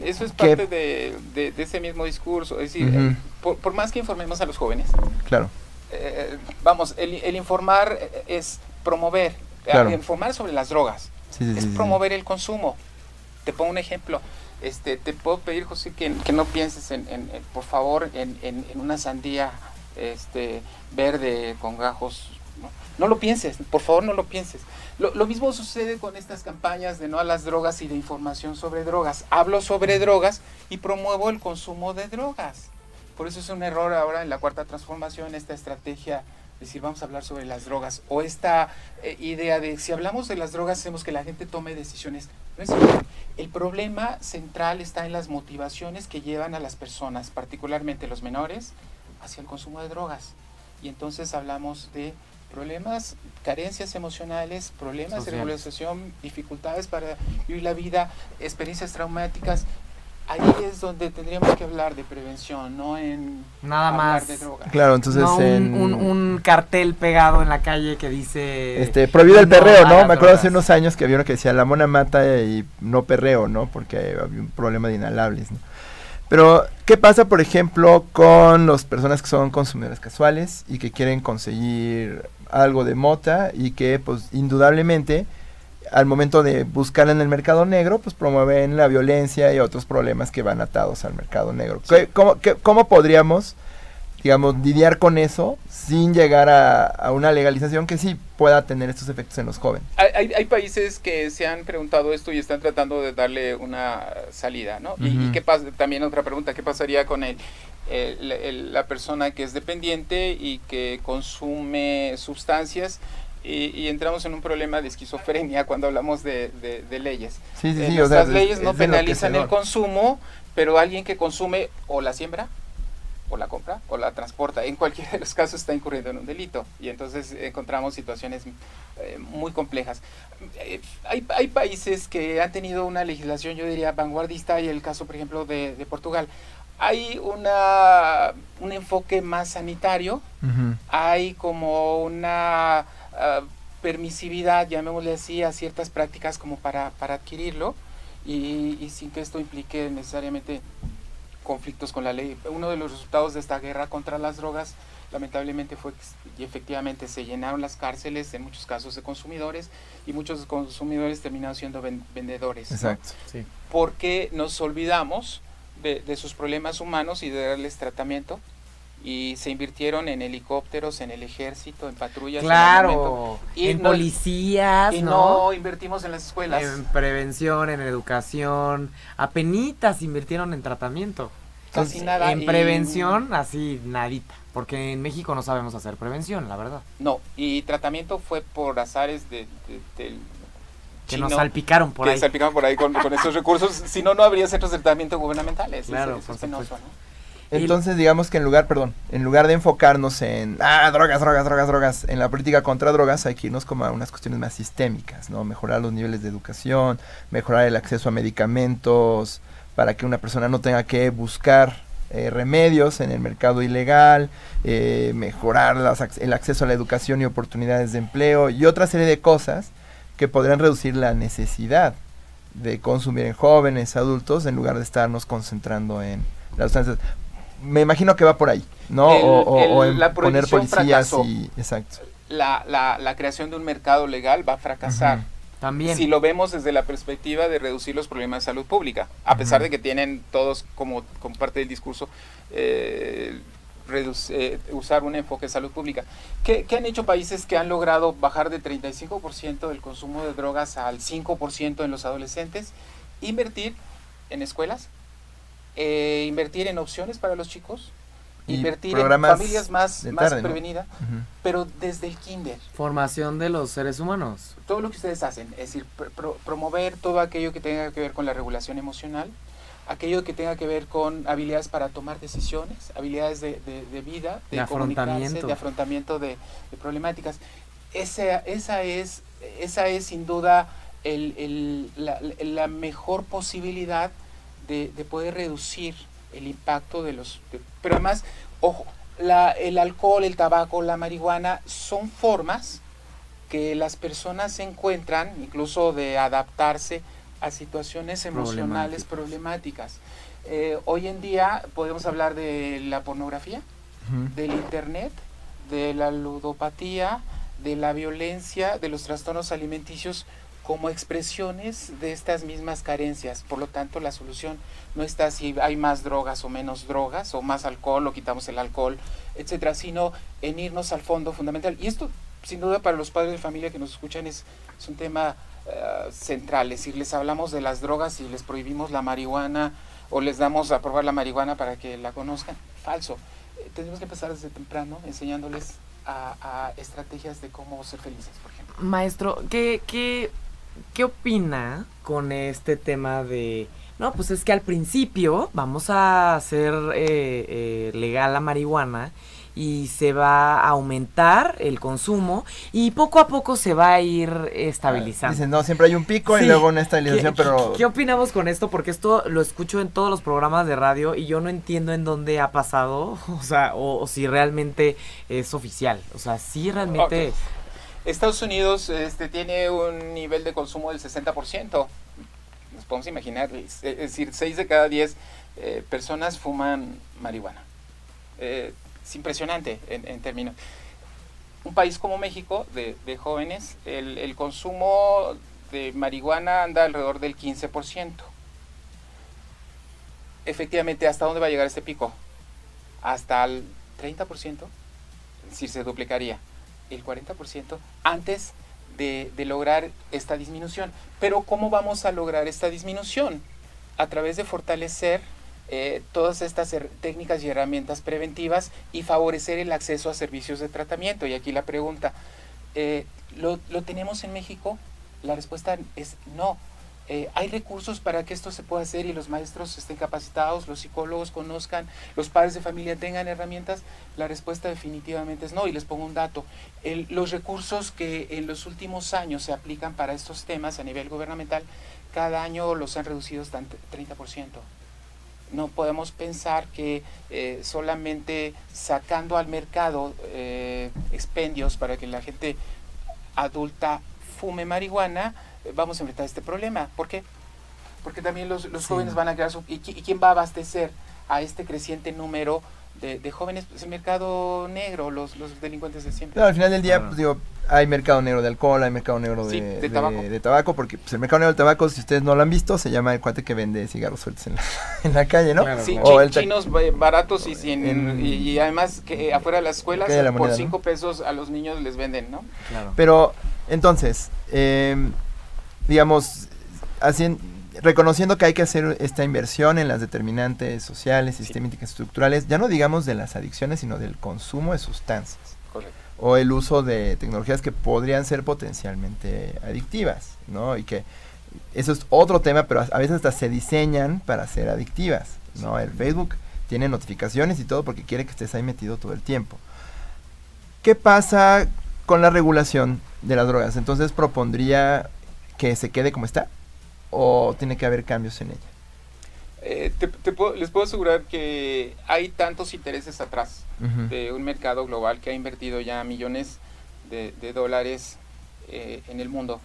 Eso es parte de, ese mismo discurso. Es decir, eh, por, más que informemos a los jóvenes, claro eh, vamos, el, informar es promover, informar sobre las drogas, es promover el consumo. Te pongo un ejemplo. Este, te puedo pedir, José, que, no pienses en, por favor, en, una sandía este, verde con gajos. ¿No? lo pienses, por favor, no lo pienses. Lo, mismo sucede con estas campañas de no a las drogas y de información sobre drogas. Hablo sobre drogas y promuevo el consumo de drogas. Por eso es un error ahora en la cuarta transformación, esta estrategia de decir vamos a hablar sobre las drogas o esta eh, idea de si hablamos de las drogas hacemos que la gente tome decisiones. No es el problema central está en las motivaciones que llevan a las personas, particularmente los menores, hacia el consumo de drogas. Y entonces hablamos de problemas, carencias emocionales, problemas de regularización, dificultades para vivir la vida, experiencias traumáticas ahí es donde tendríamos que hablar de prevención, no en nada más de drogas. Claro, entonces un, cartel pegado en la calle que dice este prohibido el perreo, ¿no? Me acuerdo hace unos años que había uno que decía la mona mata y no perreo, ¿no? Porque había un problema de inhalables, ¿no? Pero, ¿qué pasa, por ejemplo, con las personas que son consumidores casuales y que quieren conseguir algo de mota y que, pues, indudablemente al momento de buscar en el mercado negro, pues promueven la violencia y otros problemas que van atados al mercado negro. ¿Cómo, podríamos, digamos, lidiar con eso sin llegar a, una legalización que sí pueda tener estos efectos en los jóvenes? Hay, países que se han preguntado esto y están tratando de darle una salida, ¿no? y, qué pasa, también otra pregunta, ¿qué pasaría con el, la persona que es dependiente y que consume sustancias? Y, entramos en un problema de esquizofrenia cuando hablamos de, leyes. Sí, sí, sí, las leyes no penalizan el consumo, pero alguien que consume o la siembra, o la compra, o la transporta, en cualquiera de los casos está incurriendo en un delito. Y entonces encontramos situaciones eh, muy complejas. Eh, hay, hay, países que han tenido una legislación, yo diría, vanguardista, y el caso, por ejemplo, de, de Portugal hay una, un enfoque más sanitario, hay como una Ah, permisividad, llamémosle así, a ciertas prácticas como para, para adquirirlo y, sin que esto implique necesariamente conflictos con la ley. Uno de los resultados de esta guerra contra las drogas lamentablemente fue que efectivamente se llenaron las cárceles en muchos casos de consumidores y muchos consumidores terminaron siendo vendedores. Exacto. Porque nos olvidamos de, de, sus problemas humanos y de darles tratamiento y se invirtieron en helicópteros, en el ejército, en patrullas. Claro, en, policías, y ¿no? invertimos en las escuelas. En prevención, en educación, apenitas invirtieron en tratamiento. Casi nada. En prevención, así nadita, porque en México no sabemos hacer prevención, la verdad. No, y tratamiento fue por azares de, que nos salpicaron por ahí. Que salpicaron por ahí con, con esos recursos, si no, no habría centros de tratamiento gubernamentales. Claro, por supuesto. Entonces, digamos que en lugar, perdón, en lugar de enfocarnos en, ah, drogas, drogas, drogas, drogas, en la política contra drogas, hay que irnos como a unas cuestiones más sistémicas, ¿no? Mejorar los niveles de educación, mejorar el acceso a medicamentos, para que una persona no tenga que buscar eh, remedios en el mercado ilegal, eh, mejorar el acceso a la educación y oportunidades de empleo y otra serie de cosas que podrían reducir la necesidad de consumir en jóvenes, adultos, en lugar de estarnos concentrando en las sustancias me imagino que va por ahí, ¿no? o, en poner policías y... Exacto. La, la, la, creación de un mercado legal va a fracasar. También. Si lo vemos desde la perspectiva de reducir los problemas de salud pública, a pesar de que tienen todos como, como parte del discurso eh, eh, usar un enfoque de salud pública. ¿Qué, han hecho países que han logrado bajar de 35% del consumo de drogas al 5% en los adolescentes? Invertir en escuelas, eh, invertir en opciones para los chicos, invertir en familias más, más prevenidas, pero desde el kinder. Formación de los seres humanos. Todo lo que ustedes hacen, es decir, promover todo aquello que tenga que ver con la regulación emocional, aquello que tenga que ver con habilidades para tomar decisiones, habilidades de, de, vida, de, afrontamiento. de afrontamiento de, problemáticas. Esa, esa, es, esa es sin duda el, el, la, la, mejor posibilidad de, poder reducir el impacto de los... pero además, ojo, la, el alcohol, el tabaco, la marihuana son formas que las personas encuentran, incluso de adaptarse a situaciones emocionales problemáticas. Eh, hoy en día podemos hablar de la pornografía, del internet, de la ludopatía, de la violencia, de los trastornos alimenticios como expresiones de estas mismas carencias. Por lo tanto, la solución no está si hay más drogas o menos drogas, o más alcohol o quitamos el alcohol, etcétera, sino en irnos al fondo fundamental. Y esto, sin duda, para los padres de familia que nos escuchan, es, es un tema uh, central. Es decir, les hablamos de las drogas y les prohibimos la marihuana o les damos a probar la marihuana para que la conozcan. Falso. Eh, tenemos que empezar desde temprano enseñándoles a, a, estrategias de cómo ser felices, por ejemplo. Maestro, ¿qué, qué ¿Qué opina con este tema de... No, pues es que al principio vamos a hacer eh, eh, legal la marihuana y se va a aumentar el consumo y poco a poco se va a ir estabilizando. Dicen, no, siempre hay un pico y luego una estabilización, pero... ¿qué, opinamos con esto? Porque esto lo escucho en todos los programas de radio y yo no entiendo en dónde ha pasado, o sea, o, si realmente es oficial. O sea, si realmente... Estados Unidos este, tiene un nivel de consumo del 60%. Nos podemos imaginar, es, decir, 6 de cada 10 eh, personas fuman marihuana. Eh, es impresionante en, términos. Un país como México, de, jóvenes, el, el, consumo de marihuana anda alrededor del 15%. Efectivamente, ¿hasta dónde va a llegar este pico? Hasta el 30%, es decir, se duplicaría el 40% antes de, lograr esta disminución. Pero ¿cómo vamos a lograr esta disminución? A través de fortalecer eh, todas estas técnicas y herramientas preventivas y favorecer el acceso a servicios de tratamiento. Y aquí la pregunta, eh, ¿lo, ¿lo tenemos en México? La respuesta es no. Eh, hay recursos para que esto se pueda hacer y los maestros estén capacitados, los psicólogos conozcan, los padres de familia tengan herramientas, la respuesta definitivamente es no. Y les pongo un dato, los recursos que en los últimos años se aplican para estos temas a nivel gubernamental, cada año los han reducido hasta 30%. No podemos pensar que eh, solamente sacando al mercado eh, expendios para que la gente adulta fume marihuana, vamos a enfrentar este problema. ¿Por qué? Porque también los, jóvenes van a crear su... ¿y, quién va a abastecer a este creciente número de, jóvenes? Pues el mercado negro, los, los delincuentes de siempre. al final del día, pues digo, hay mercado negro de alcohol, hay mercado negro de, tabaco. porque pues, el mercado negro del tabaco, si ustedes no lo han visto, se llama el cuate que vende cigarros sueltos en la, en la calle, ¿no? sí, chinos baratos y, y, además que afuera de las escuelas por cinco pesos a los niños les venden, ¿no? Claro. Pero, entonces, eh, digamos, reconociendo que hay que hacer esta inversión en las determinantes sociales, sistémicas, estructurales, ya no digamos de las adicciones, sino del consumo de sustancias. O el uso de tecnologías que podrían ser potencialmente adictivas, ¿no? Y que eso es otro tema, pero a veces hasta se diseñan para ser adictivas, ¿no? El Facebook tiene notificaciones y todo porque quiere que estés ahí metido todo el tiempo. ¿Qué pasa con la regulación de las drogas? Entonces propondría que se quede como está o tiene que haber cambios en ella? Eh, les puedo asegurar que hay tantos intereses atrás de un mercado global que ha invertido ya millones de, dólares eh, en el mundo.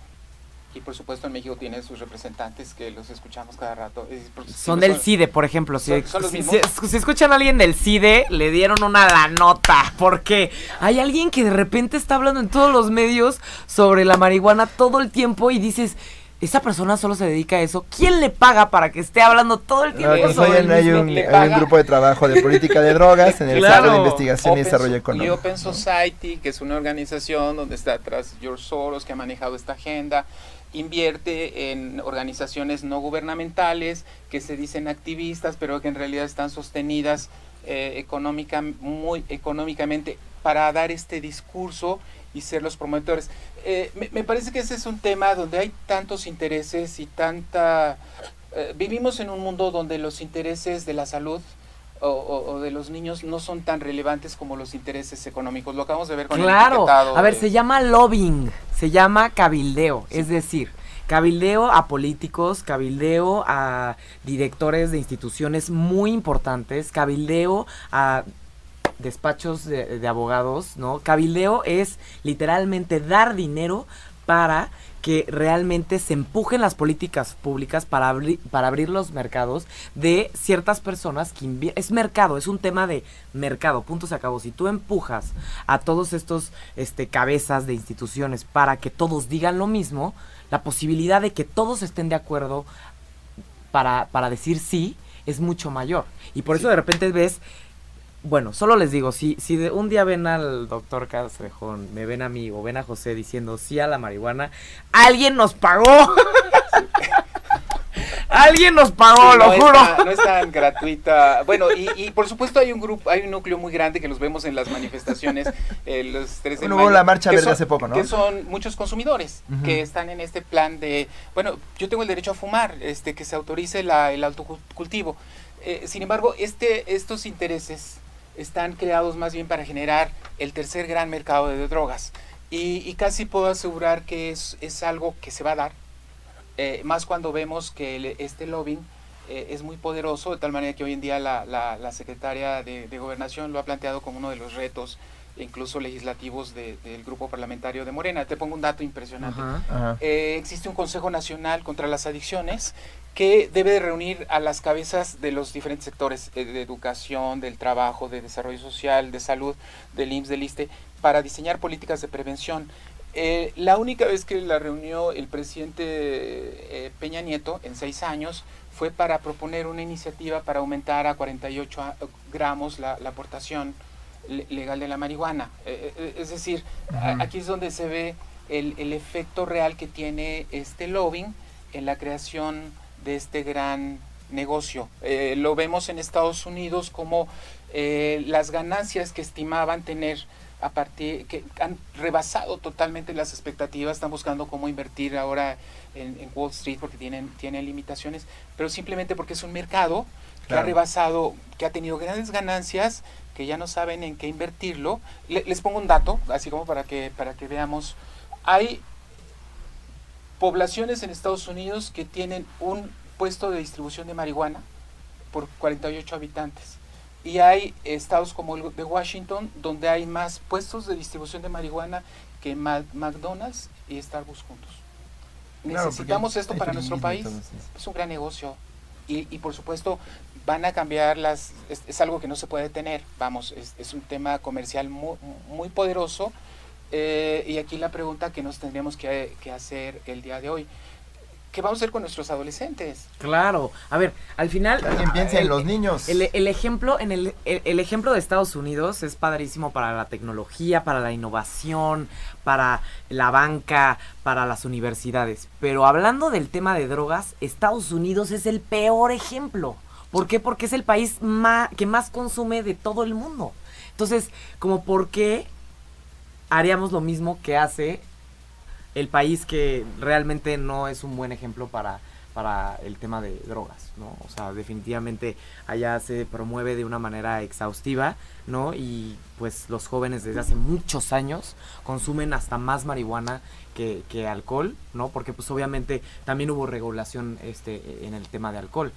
Y por supuesto en México tiene sus representantes que los escuchamos cada rato. son del CIDE, por ejemplo. Si, si, escuchan a alguien del CIDE, le dieron una la nota. Porque hay alguien que de repente está hablando en todos los medios sobre la marihuana todo el tiempo y dices, esa persona solo se dedica a eso. ¿Quién le paga para que esté hablando todo el tiempo no, sobre el hay, un, hay, un, grupo de trabajo de política de drogas en el Centro de Investigación y Desarrollo Económico. Y Open Society, que es una organización donde está atrás George Soros, que ha manejado esta agenda, invierte en organizaciones no gubernamentales que se dicen activistas, pero que en realidad están sostenidas eh, económica, muy económicamente para dar este discurso y ser los promotores. Eh, me, parece que ese es un tema donde hay tantos intereses y tanta... Eh, vivimos en un mundo donde los intereses de la salud o, de los niños no son tan relevantes como los intereses económicos. Lo acabamos de ver con claro. el Claro, a ver, se llama lobbying, se llama cabildeo, es decir, cabildeo a políticos, cabildeo a directores de instituciones muy importantes, cabildeo a despachos de, abogados, ¿no? Cabildeo es literalmente dar dinero para que realmente se empujen las políticas públicas para, abrir para abrir los mercados de ciertas personas que es mercado, es un tema de mercado, punto se acabó. Si tú empujas a todos estos este, cabezas de instituciones para que todos digan lo mismo, la posibilidad de que todos estén de acuerdo para, para decir sí es mucho mayor. Y por eso de repente ves bueno, solo les digo, si, si de un día ven al doctor Castrejón, me ven a mí o ven a José diciendo sí a la marihuana, alguien nos pagó. Alguien nos pagó, lo juro. no es tan gratuita. Bueno, y, y, por supuesto hay un grupo, hay un núcleo muy grande que los vemos en las manifestaciones. Eh, los tres de la marcha verde hace poco, ¿no? Que son muchos consumidores que están en este plan de, bueno, yo tengo el derecho a fumar, este, que se autorice la, el autocultivo. Eh, sin embargo, este, estos intereses están creados más bien para generar el tercer gran mercado de drogas. Y, casi puedo asegurar que es, es, algo que se va a dar, eh, más cuando vemos que este lobbying eh, es muy poderoso, de tal manera que hoy en día la, la, secretaria de, Gobernación lo ha planteado como uno de los retos incluso legislativos del grupo parlamentario de Morena. Te pongo un dato impresionante. Eh, existe un Consejo Nacional contra las Adicciones que debe reunir a las cabezas de los diferentes sectores eh, de educación, del trabajo, de desarrollo social, de salud, del IMSS, del ISTE, para diseñar políticas de prevención. Eh, la única vez que la reunió el presidente Peña Nieto en seis años fue para proponer una iniciativa para aumentar a 48 gramos la aportación legal de la marihuana. Eh, eh, es decir, aquí es donde se ve el, efecto real que tiene este lobbying en la creación de este gran negocio. Eh, lo vemos en Estados Unidos como las ganancias que estimaban tener a partir que han rebasado totalmente las expectativas, están buscando cómo invertir ahora en, Wall Street porque tienen, tienen limitaciones, pero simplemente porque es un mercado que ha rebasado, que ha tenido grandes ganancias que ya no saben en qué invertirlo. les pongo un dato, así como para que, para que veamos. Hay poblaciones en Estados Unidos que tienen un puesto de distribución de marihuana por 48 habitantes. Y hay estados como el de Washington donde hay más puestos de distribución de marihuana que McDonald's y Starbucks juntos. Necesitamos esto para nuestro país. Es un gran negocio. Y, y, por supuesto van a cambiar las, es, algo que no se puede tener, vamos, es, un tema comercial muy, muy poderoso eh, y aquí la pregunta que nos tendríamos que, hacer el día de hoy. ¿Qué vamos a hacer con nuestros adolescentes? Claro, a ver, al final... Alguien piensa en los niños. El, ejemplo, en el, el, ejemplo de Estados Unidos es padrísimo para la tecnología, para la innovación, para la banca, para las universidades. Pero hablando del tema de drogas, Estados Unidos es el peor ejemplo. ¿Por qué? Porque es el país que más consume de todo el mundo. Entonces, como por qué haríamos lo mismo que hace el país que realmente no es un buen ejemplo para, para el tema de drogas, ¿no? O sea, definitivamente allá se promueve de una manera exhaustiva, ¿no? Y pues los jóvenes desde hace muchos años consumen hasta más marihuana que, que alcohol, ¿no? Porque pues obviamente también hubo regulación este, en el tema de alcohol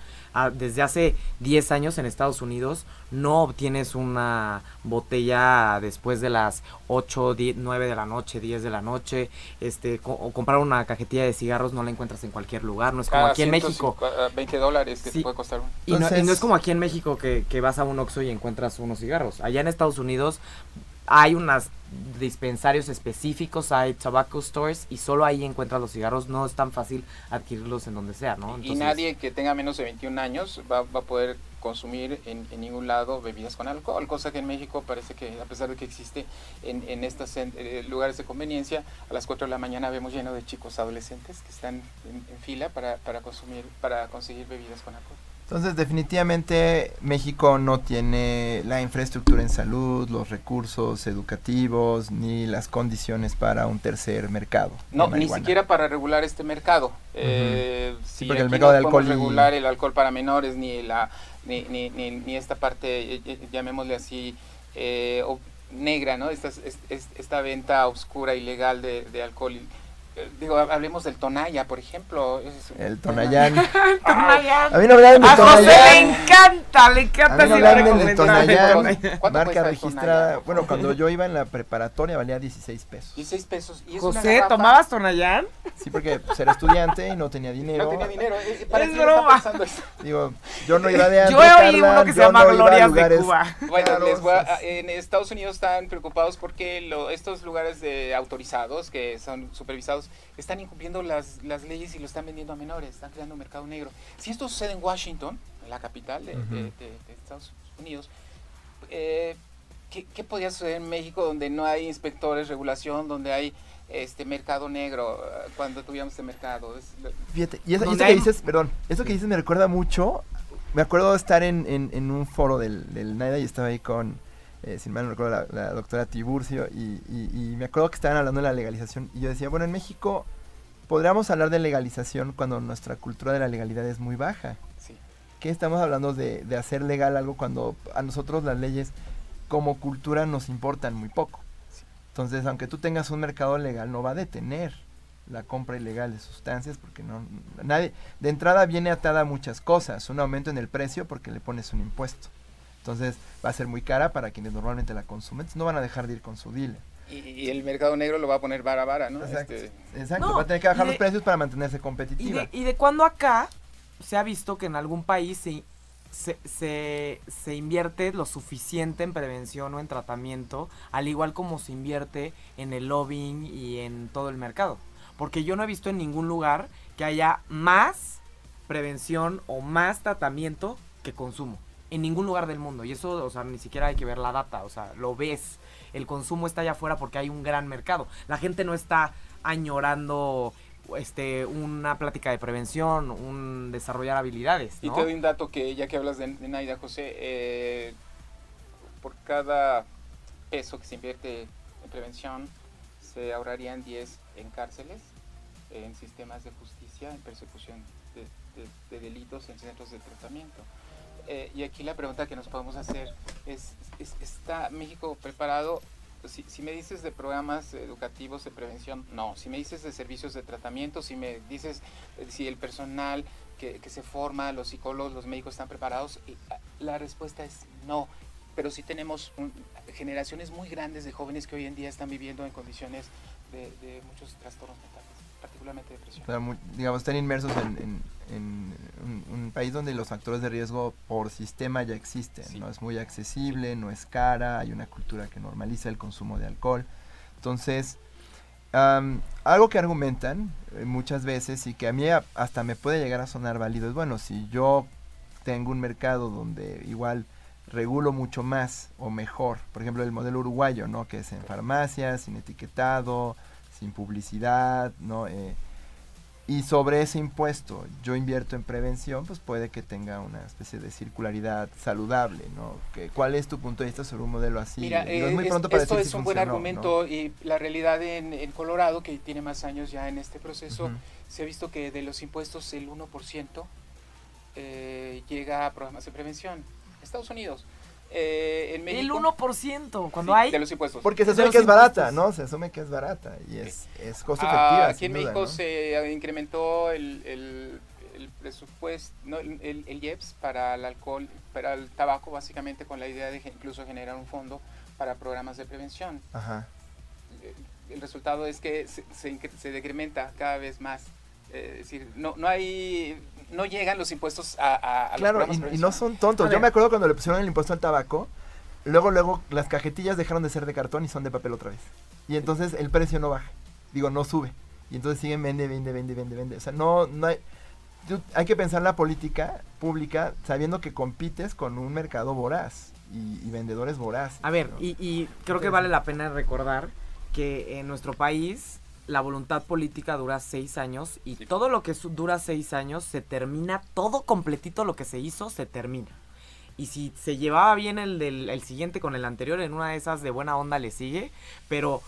desde hace 10 años en Estados Unidos no obtienes una botella después de las 8, 10, 9 de la noche, 10 de la noche, este, o comprar una cajetilla de cigarros no la encuentras en cualquier lugar, no es como aquí en México. 20 dólares que puede costar Y, no, es como aquí en México que, que vas a un Oxxo y encuentras unos cigarros. Allá en Estados Unidos hay unas dispensarios específicos, hay tobacco stores y solo ahí encuentras los cigarros, no es tan fácil adquirirlos en donde sea, ¿no? y nadie que tenga menos de 21 años va, va a poder consumir en, ningún lado bebidas con alcohol, cosa que en México parece que a pesar de que existe en, en estos eh, lugares de conveniencia, a las 4 de la mañana vemos lleno de chicos adolescentes que están en, fila para, para, consumir, para conseguir bebidas con alcohol. Entonces, definitivamente México no tiene la infraestructura en salud, los recursos educativos, ni las condiciones para un tercer mercado. No, ni siquiera para regular este mercado. Eh, sí, porque el mercado de alcohol. regular el alcohol para menores, ni la ni, ni, ni, esta parte, eh, eh, llamémosle así, eh, negra, ¿no? Esta, esta venta oscura, ilegal de, de alcohol Digo, hablemos del Tonaya, por ejemplo. el Tonayán. Tonayán. A mí no me hablan del Tonayán. A José le encanta, le encanta. A mí no hablan del Tonayán. Marca registrada. Bueno, cuando yo iba en la preparatoria valía 16 pesos. 16 pesos. ¿Y José, ¿tomabas Tonayán? Sí, porque pues, era estudiante y no tenía dinero. No tenía dinero. Eh, es broma. Digo, yo no iba de antes, Yo he oído uno que se llama Glorias de Cuba. Bueno, les voy a, en Estados Unidos están preocupados porque lo, estos lugares de autorizados que son supervisados están incumpliendo las, las, leyes y lo están vendiendo a menores, están creando un mercado negro. Si esto sucede en Washington, la capital de, Estados Unidos, eh, ¿qué, ¿qué, podría suceder en México donde no hay inspectores, regulación, donde hay este mercado negro eh, cuando tuviéramos este mercado? Fíjate, y eso, que dices, perdón, eso que dices me recuerda mucho, me acuerdo de estar en, en, un foro del, del NAIDA y estaba ahí con eh, sin mal no recuerdo, la, doctora Tiburcio, y, y, me acuerdo que estaban hablando de la legalización, y yo decía, bueno, en México podríamos hablar de legalización cuando nuestra cultura de la legalidad es muy baja. Sí. ¿Qué estamos hablando de, de hacer legal algo cuando a nosotros las leyes como cultura nos importan muy poco? Entonces, aunque tú tengas un mercado legal, no va a detener la compra ilegal de sustancias porque no nadie de entrada viene atada a muchas cosas, un aumento en el precio porque le pones un impuesto. Entonces va a ser muy cara para quienes normalmente la consumen. no van a dejar de ir con su dealer. Y, el mercado negro lo va a poner vara a vara, ¿no? Exacto. Este, va a tener que bajar los precios para mantenerse competitiva. Y de, cuando acá se ha visto que en algún país se, se, se, invierte lo suficiente en prevención o en tratamiento, al igual como se invierte en el lobbying y en todo el mercado. Porque yo no he visto en ningún lugar que haya más prevención o más tratamiento que consumo en ningún lugar del mundo. Y eso, o sea, ni siquiera hay que ver la data, o sea, lo ves. El consumo está allá afuera porque hay un gran mercado. La gente no está añorando este una plática de prevención, un desarrollar habilidades. Y te doy un dato que ya que hablas de, Naida José, eh, por cada peso que se invierte en prevención, se ahorrarían 10 en cárceles, en sistemas de justicia, en persecución de delitos, en centros de tratamiento. Eh, y aquí la pregunta que nos podemos hacer es, ¿está México preparado? Si, me dices de programas educativos de prevención, no. Si me dices de servicios de tratamiento, si me dices eh, si el personal que, se forma, los psicólogos, los médicos están preparados, ah, la respuesta es no. Pero sí tenemos generaciones muy grandes de jóvenes que hoy en día están viviendo en condiciones de muchos trastornos mentales, particularmente depresión. digamos, están inmersos en en un, país donde los factores de riesgo por sistema ya existen, no es muy accesible, no es cara, hay una cultura que normaliza el consumo de alcohol. Entonces, algo que argumentan eh, muchas veces y que a mí hasta me puede llegar a sonar válido es, bueno, si yo tengo un mercado donde igual regulo mucho más o mejor, por ejemplo el modelo uruguayo, ¿no? Que es en farmacias, sin etiquetado, sin publicidad, ¿no? Eh, y sobre ese impuesto yo invierto en prevención, pues puede que tenga una especie de circularidad saludable, ¿no? ¿Cuál es tu punto de vista sobre un modelo así? Mira, es muy pronto para esto es un buen argumento y la realidad en, Colorado, que tiene más años ya en este proceso, se ha visto que de los impuestos el 1% eh, llega a programas de prevención. Estados Unidos. Eh, en México, el 1% cuando hay de los impuestos. Porque se asume que es barata, ¿no? Se asume que es barata y es, es costo ah, efectiva. aquí en México se incrementó el, el, el presupuesto, no, el, el, IEPS para el alcohol, para el tabaco, básicamente con la idea de incluso generar un fondo para programas de prevención. Ajá. El resultado es que se, se, se decrementa cada vez más. Eh, es decir, no, no hay no llegan los impuestos a, a, claro, y, y, no son tontos. Yo me acuerdo cuando le pusieron el impuesto al tabaco, luego, luego las cajetillas dejaron de ser de cartón y son de papel otra vez. Y entonces el precio no baja, digo, no sube. Y entonces siguen vende, vende, vende, vende, vende. O sea, no, no hay, hay que pensar la política pública sabiendo que compites con un mercado voraz y, vendedores voraz. A ver, y, creo que vale la pena recordar que en nuestro país la voluntad política dura seis años y todo lo que dura seis años se termina, todo completito lo que se hizo se termina. Y si se llevaba bien el del el siguiente con el anterior, en una de esas de buena onda le sigue, pero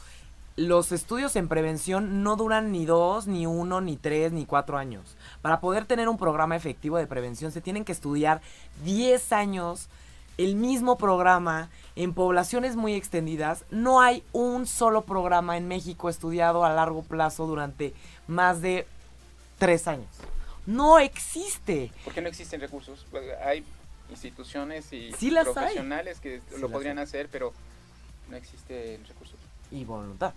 los estudios en prevención no duran ni dos, ni uno, ni tres, ni cuatro años. Para poder tener un programa efectivo de prevención se tienen que estudiar 10 años el mismo programa en poblaciones muy extendidas. No hay un solo programa en México estudiado a largo plazo durante más de tres años. No existe. ¿Por qué no existen recursos? Hay instituciones y profesionales que lo podrían hacer, pero no existen recursos. Y voluntad.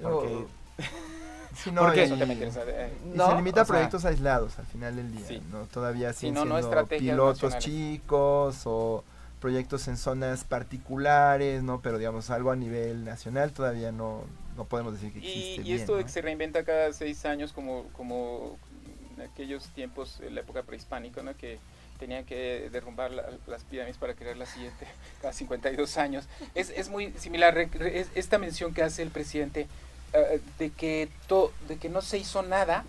Porque... no, y, se limita a proyectos aislados al final del día, ¿no? Todavía siguen siendo pilotos chicos o proyectos en zonas particulares, ¿no? Pero digamos, algo a nivel nacional todavía no, no podemos decir que existe. Y, esto se reinventa cada seis años como, como en aquellos tiempos, en la época prehispánica, ¿no? Que tenían que derrumbar las pirámides para crear la siguiente cada 52 años. Es, es muy similar esta mención que hace el presidente eh, de, que to, de que no se hizo nada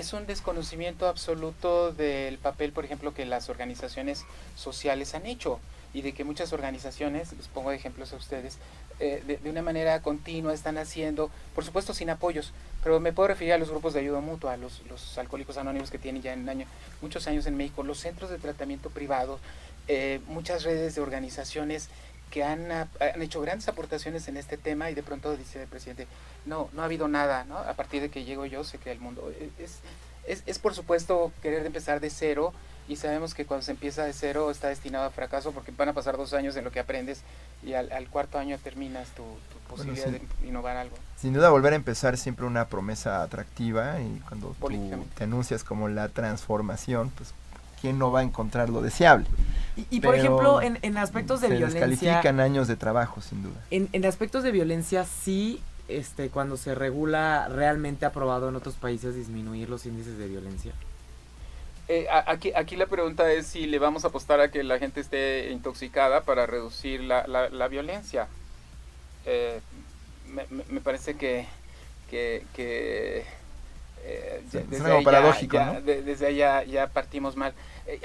es un desconocimiento absoluto del papel, por ejemplo, que las organizaciones sociales han hecho y de que muchas organizaciones, les pongo ejemplos a ustedes, eh, de, una manera continua están haciendo, por supuesto sin apoyos, pero me puedo referir a los grupos de ayuda mutua, los, los alcohólicos anónimos que tienen ya en año, muchos años en México, los centros de tratamiento privado, eh, muchas redes de organizaciones que han, han, hecho grandes aportaciones en este tema y de pronto dice el presidente, no, no ha habido nada, ¿no? A partir de que llego yo se crea el mundo. E, es, es, es, por supuesto querer empezar de cero y sabemos que cuando se empieza de cero está destinado a fracaso porque van a pasar dos años en lo que aprendes y al, cuarto año terminas tu, posibilidad de innovar algo. Sin duda volver a empezar siempre una promesa atractiva y cuando tú te anuncias como la transformación, pues ¿quién no va a encontrar lo deseable? Y, por ejemplo, en, en aspectos de se violencia... descalifican años de trabajo, sin duda. En, en aspectos de violencia sí este, cuando se regula, realmente ha probado en otros países disminuir los índices de violencia? Eh, aquí, aquí la pregunta es si le vamos a apostar a que la gente esté intoxicada para reducir la, la, violencia. Eh, me, me, parece que, que, que eh, desde, ahí paradójico, ya, desde allá ya partimos mal.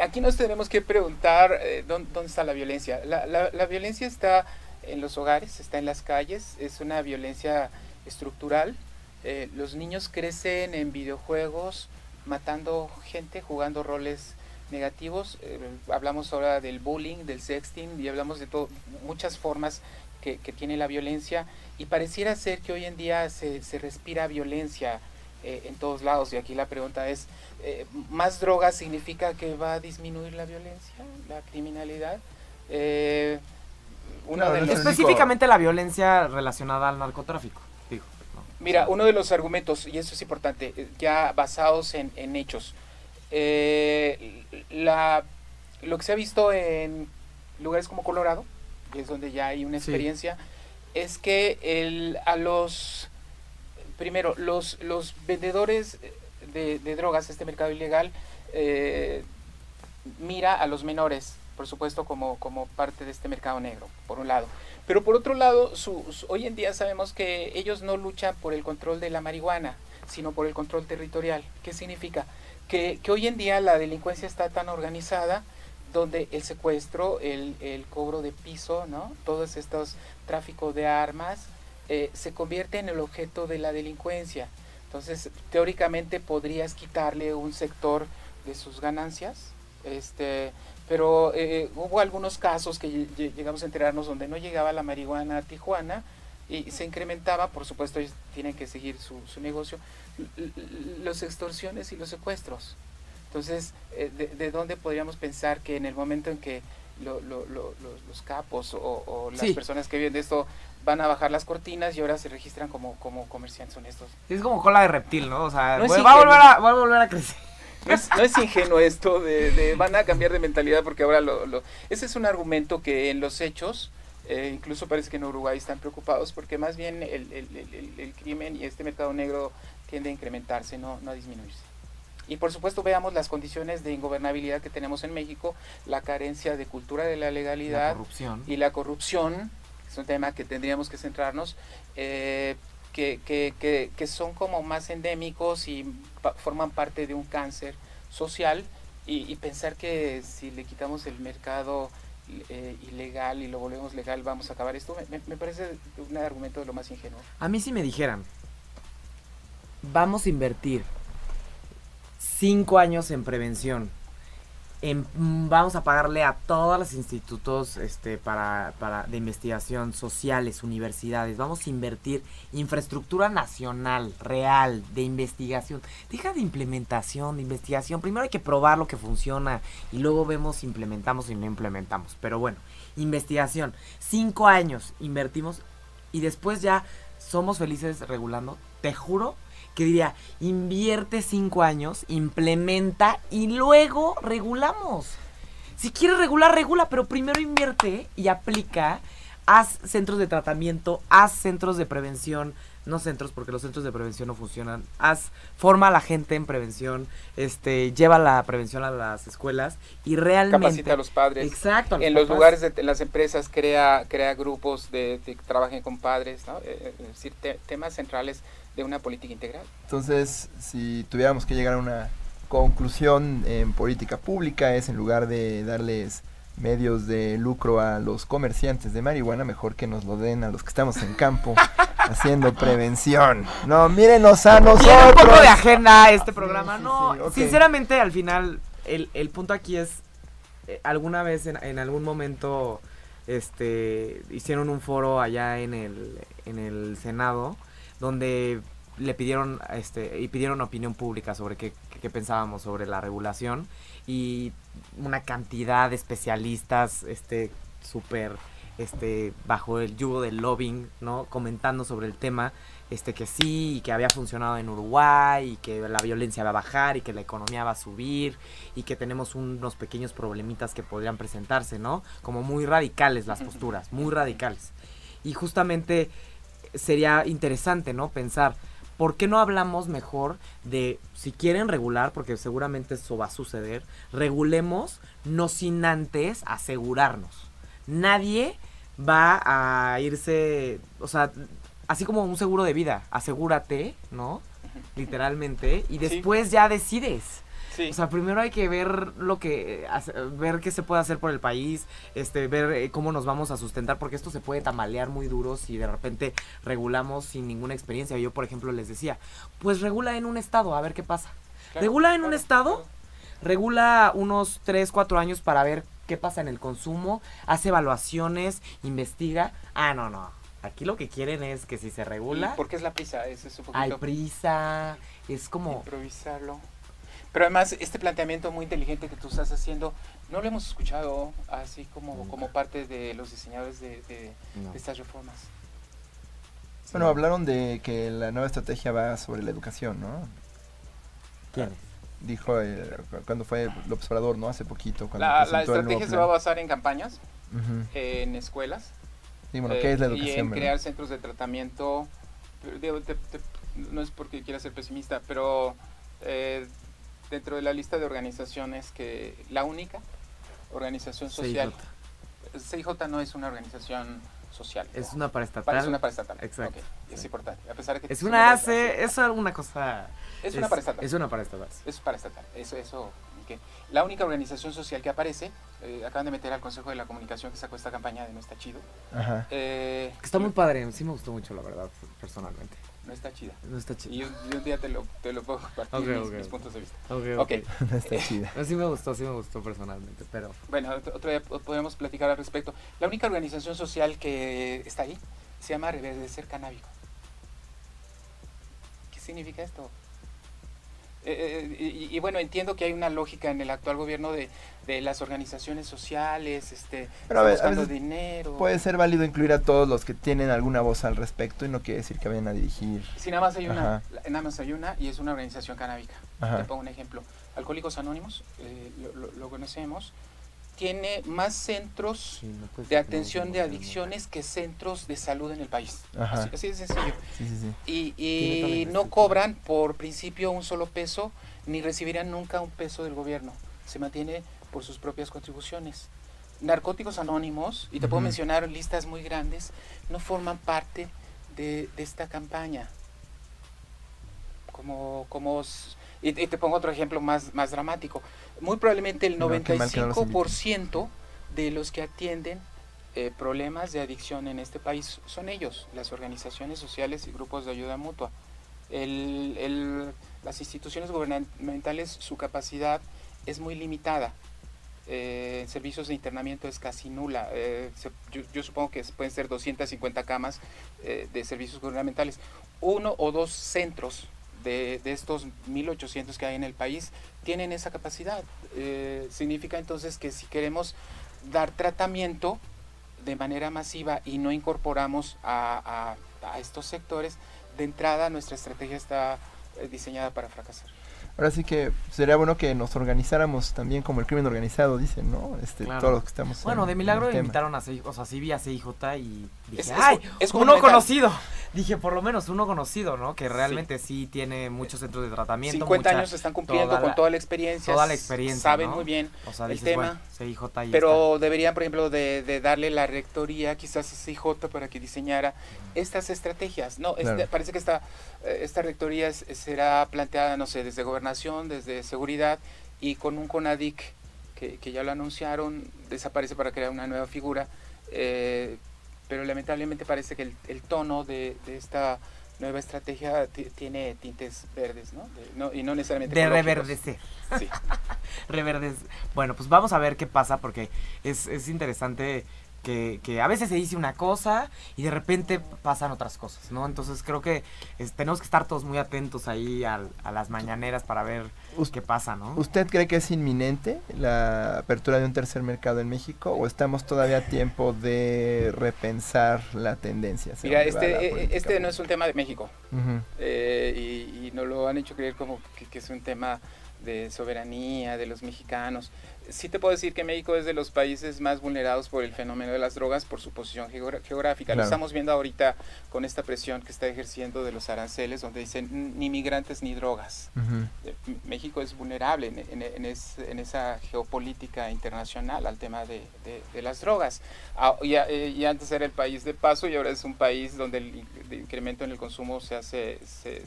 aquí nos tenemos que preguntar ¿dónde, dónde, está la violencia. La, la, la violencia está en los hogares, está en las calles, es una violencia estructural. Eh, los niños crecen en videojuegos matando gente, jugando roles negativos. Eh, hablamos ahora del bullying, del sexting y hablamos de todo, muchas formas que, tiene la violencia y pareciera ser que hoy en día se, respira violencia eh, en todos lados y aquí la pregunta es, ¿más drogas significa que va a disminuir la violencia, la criminalidad? Específicamente la violencia relacionada al narcotráfico. Mira, uno de los argumentos, y eso es importante, eh, ya basados en, hechos, eh, la, lo que se ha visto en lugares como Colorado, que es donde ya hay una experiencia, es que el, a los, primero, los, los vendedores de, drogas, este mercado ilegal, eh, mira a los menores por supuesto, como, como parte de este mercado negro, por un lado. Pero por otro lado, hoy en día sabemos que ellos no luchan por el control de la marihuana, sino por el control territorial. ¿Qué significa? Que, hoy en día la delincuencia está tan organizada donde el secuestro, el, cobro de piso, ¿no? todos estos tráficos de armas, eh, se convierte en el objeto de la delincuencia. Entonces, teóricamente podrías quitarle un sector de sus ganancias, este, pero eh, hubo algunos casos que llegamos a enterarnos donde no llegaba la marihuana a Tijuana y se incrementaba, por supuesto ellos tienen que seguir su, su negocio, los extorsiones y los secuestros. Entonces, eh, de, dónde podríamos pensar que en el momento en que los capos o, las personas que viven de esto van a bajar las cortinas y ahora se registran como, como comerciantes honestos? Es como cola de reptil, ¿no? O sea, va, a volver a, va a volver a crecer. no, es, ingenuo esto de, van a cambiar de mentalidad porque ahora lo, lo... Ese es un argumento que en los hechos, eh, incluso parece que en Uruguay están preocupados porque más bien el, el, crimen y este mercado negro tiende a incrementarse, no, no a disminuirse. Y por supuesto veamos las condiciones de ingobernabilidad que tenemos en México, la carencia de cultura de la legalidad y la corrupción, es un tema que tendríamos que centrarnos, eh, que, que, que, son como más endémicos y forman parte de un cáncer social y, pensar que si le quitamos el mercado eh, ilegal y lo volvemos legal vamos a acabar esto, me, me, parece un argumento de lo más ingenuo. A mí si me dijeran, vamos a invertir cinco años en prevención vamos a pagarle a todos los institutos este, para, para, de investigación sociales, universidades. Vamos a invertir infraestructura nacional, real, de investigación. Deja de implementación, de investigación. Primero hay que probar lo que funciona y luego vemos si implementamos y no implementamos. Pero bueno, investigación. Cinco años invertimos y después ya somos felices regulando. Te juro que diría, invierte cinco años, implementa y luego regulamos. Si quieres regular, regula, pero primero invierte y aplica. Haz centros de tratamiento, haz centros de prevención, no centros porque los centros de prevención no funcionan. Haz, forma a la gente en prevención, este, lleva la prevención a las escuelas y realmente capacita a los padres. Exacto. en los lugares de en las empresas crea crea grupos de, que trabajen con padres, ¿no? Eh, eh, es decir, temas centrales de una política integral. Entonces, si tuviéramos que llegar a una conclusión en política pública es en lugar de darles medios de lucro a los comerciantes de marihuana, mejor que nos lo den a los que estamos en campo haciendo prevención. No, mírenos a nosotros. Tiene un poco de agenda este programa. no, sinceramente, al final, el, el, punto aquí es, eh, alguna vez en, en, algún momento, este, hicieron un foro allá en el, en el Senado donde le pidieron este y pidieron opinión pública sobre qué, qué, pensábamos sobre la regulación. Y una cantidad de especialistas este súper este bajo el yugo del lobbying no comentando sobre el tema este que sí y que había funcionado en Uruguay y que la violencia va a bajar y que la economía va a subir y que tenemos unos pequeños problemitas que podrían presentarse no como muy radicales las posturas muy radicales. Y justamente sería interesante, ¿no? Pensar, ¿por qué no hablamos mejor de, si quieren regular, porque seguramente eso va a suceder, regulemos, no sin antes asegurarnos. Nadie va a irse, o sea, así como un seguro de vida, asegúrate, ¿no? Literalmente, y después ya decides. O sea, primero hay que ver lo que ver qué se puede hacer por el país, este ver eh, cómo nos vamos a sustentar porque esto se puede tamalear muy duro si de repente regulamos sin ninguna experiencia. Yo, por ejemplo, les decía, pues regula en un estado, a ver qué pasa. regula en un estado, regula unos 3, 4 años para ver qué pasa en el consumo, hace evaluaciones, investiga. Ah, no, no. Aquí lo que quieren es que si se regula. ¿Por qué es la prisa? Es, es un poquito... Hay prisa, es como. Improvisarlo. Pero además, este planteamiento muy inteligente que tú estás haciendo, no lo hemos escuchado así como, como parte de los diseñadores de, estas reformas. Bueno, hablaron de que la nueva estrategia va sobre la educación, ¿no? ¿Quién? Dijo eh, cuando fue el observador, ¿no? Hace poquito. Cuando la, la estrategia se va a basar en campañas, en escuelas. Sí, bueno, ¿qué es la educación? Y en crear centros de tratamiento. no es porque quiera ser pesimista, pero eh, dentro de la lista de organizaciones que la única organización social CIJ, no es una organización social. Es una paraestatal. Es una paraestatal. Exacto. Es importante. A pesar que es una hace, es una cosa. Es, una paraestatal. Es una paraestatal. Es paraestatal. Eso, eso. La única organización social que aparece, eh, acaban de meter al Consejo de la Comunicación que sacó esta campaña de No está chido. Ajá. Eh, está muy padre, sí me gustó mucho, la verdad, personalmente. No está chida. No está chida. Y un, día te lo, te lo puedo compartir mis, puntos de vista. Ok, okay. No está chida. sí me gustó, sí me gustó personalmente, pero... Bueno, otro día podemos platicar al respecto. La única organización social que está ahí se llama Reverdecer Canábico. ¿Qué significa esto? Eh, eh, y, bueno, entiendo que hay una lógica en el actual gobierno de, de las organizaciones sociales, este, buscando dinero. Puede ser válido incluir a todos los que tienen alguna voz al respecto y no quiere decir que vayan a dirigir. Si nada más hay una, nada más hay una y es una organización canábica. Te pongo un ejemplo. Alcohólicos Anónimos, eh, lo, conocemos, tiene más centros de atención de adicciones que centros de salud en el país. Así, de sencillo. y, y no cobran por principio un solo peso, ni recibirían nunca un peso del gobierno. Se mantiene por sus propias contribuciones. Narcóticos Anónimos, y te puedo mencionar listas muy grandes, no forman parte de, esta campaña. Como, como y, te pongo otro ejemplo más, más dramático. Muy probablemente el 95% de los que atienden eh, problemas de adicción en este país son ellos, las organizaciones sociales y grupos de ayuda mutua. las instituciones gubernamentales, su capacidad es muy limitada. Eh, servicios de internamiento es casi nula. Eh, yo, supongo que pueden ser 250 camas eh, de servicios gubernamentales. Uno o dos centros de, estos 1.800 que hay en el país tienen esa capacidad. Eh, significa entonces que si queremos dar tratamiento de manera masiva y no incorporamos a, a, a estos sectores, de entrada nuestra estrategia está diseñada para fracasar. Ahora sí que sería bueno que nos organizáramos también como el crimen organizado, dicen, ¿no? Este, todos los que estamos Bueno, de milagro invitaron a CIJ, o sea, sí vi a CIJ y dije, ¡ay! Es, uno conocido. Dije, por lo menos uno conocido, ¿no? Que realmente sí, tiene muchos centros de tratamiento. 50 años se están cumpliendo con toda la experiencia. Toda la experiencia. Saben muy bien el tema. CIJ pero deberían, por ejemplo, de, darle la rectoría quizás a CIJ para que diseñara estas estrategias. No, este, parece que esta, eh, esta rectoría será planteada, no sé, desde gobernación, desde seguridad y con un CONADIC que, que ya lo anunciaron, desaparece para crear una nueva figura. Eh, pero lamentablemente parece que el, el tono de, de, esta nueva estrategia tiene tintes verdes, ¿no? y no necesariamente De reverdecer. Sí. reverdecer. Bueno, pues vamos a ver qué pasa porque es, es interesante que, a veces se dice una cosa y de repente pasan otras cosas, ¿no? Entonces creo que tenemos que estar todos muy atentos ahí a, las mañaneras para ver qué pasa, ¿no? ¿Usted cree que es inminente la apertura de un tercer mercado en México o estamos todavía a tiempo de repensar la tendencia? Mira, este, eh, este no es un tema de México eh, y, y nos lo han hecho creer como que es un tema de soberanía de los mexicanos sí te puedo decir que México es de los países más vulnerados por el fenómeno de las drogas por su posición geográfica. Lo estamos viendo ahorita con esta presión que está ejerciendo de los aranceles, donde dicen ni migrantes ni drogas. Eh, México es vulnerable en, esa geopolítica internacional al tema de, las drogas. Ah, eh, y, antes era el país de paso y ahora es un país donde el, incremento en el consumo se hace, se,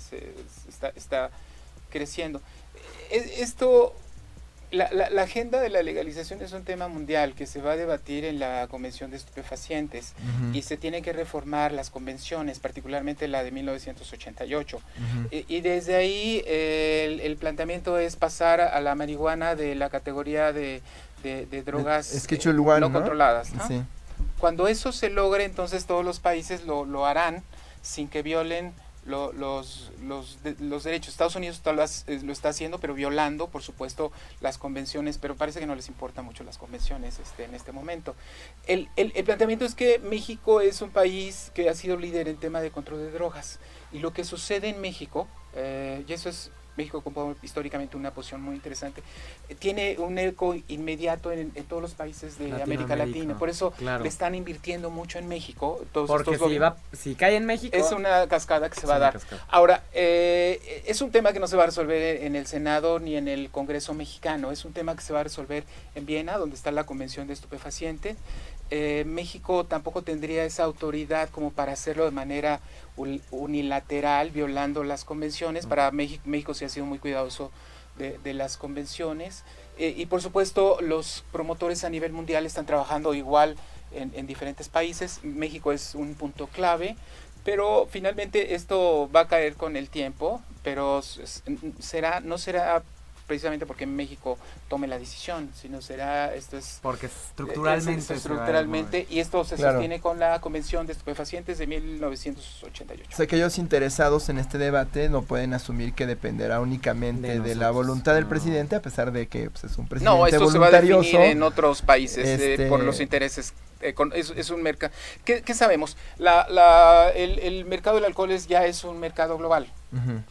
está, está creciendo. E, esto la, la, agenda de la legalización es un tema mundial que se va a debatir en la Convención de Estupefacientes y se tiene que reformar las convenciones, particularmente la de 1988. y, desde ahí el, planteamiento es pasar a la marihuana de la categoría de, de, drogas eh, no, controladas. Cuando eso se logre, entonces todos los países lo, lo harán sin que violen los, los, los, derechos. Estados Unidos eh, lo, está haciendo, pero violando, por supuesto, las convenciones, pero parece que no les importa mucho las convenciones este, en este momento. El, el, el planteamiento es que México es un país que ha sido líder en tema de control de drogas. Y lo que sucede en México, eh, y eso es México ocupa históricamente una posición muy interesante, eh, tiene un eco inmediato en, todos los países de América Latina. Por eso le están invirtiendo mucho en México. Todos Porque si, va, si cae en México... Es una cascada que se va a dar. Ahora, eh, es un tema que no se va a resolver en el Senado ni en el Congreso mexicano. Es un tema que se va a resolver en Viena, donde está la Convención de Estupefacientes. Eh, México tampoco tendría esa autoridad como para hacerlo de manera unilateral, violando las convenciones. Para México, México sí ha sido muy cuidadoso de, las convenciones. Eh, y por supuesto, los promotores a nivel mundial están trabajando igual en, diferentes países. México es un punto clave. Pero finalmente esto va a caer con el tiempo, pero será, no será precisamente porque México tome la decisión, sino será, esto es... Porque estructuralmente... estructuralmente, y esto se sostiene con la Convención de Estupefacientes de 1988. O sea, que ellos interesados en este debate no pueden asumir que dependerá únicamente de, la voluntad del presidente, a pesar de que pues, es un presidente No, esto se va a definir en otros países eh, este por los intereses es, un mercado. ¿Qué, sabemos? La, la, el, el, mercado del alcohol es, ya es un mercado global.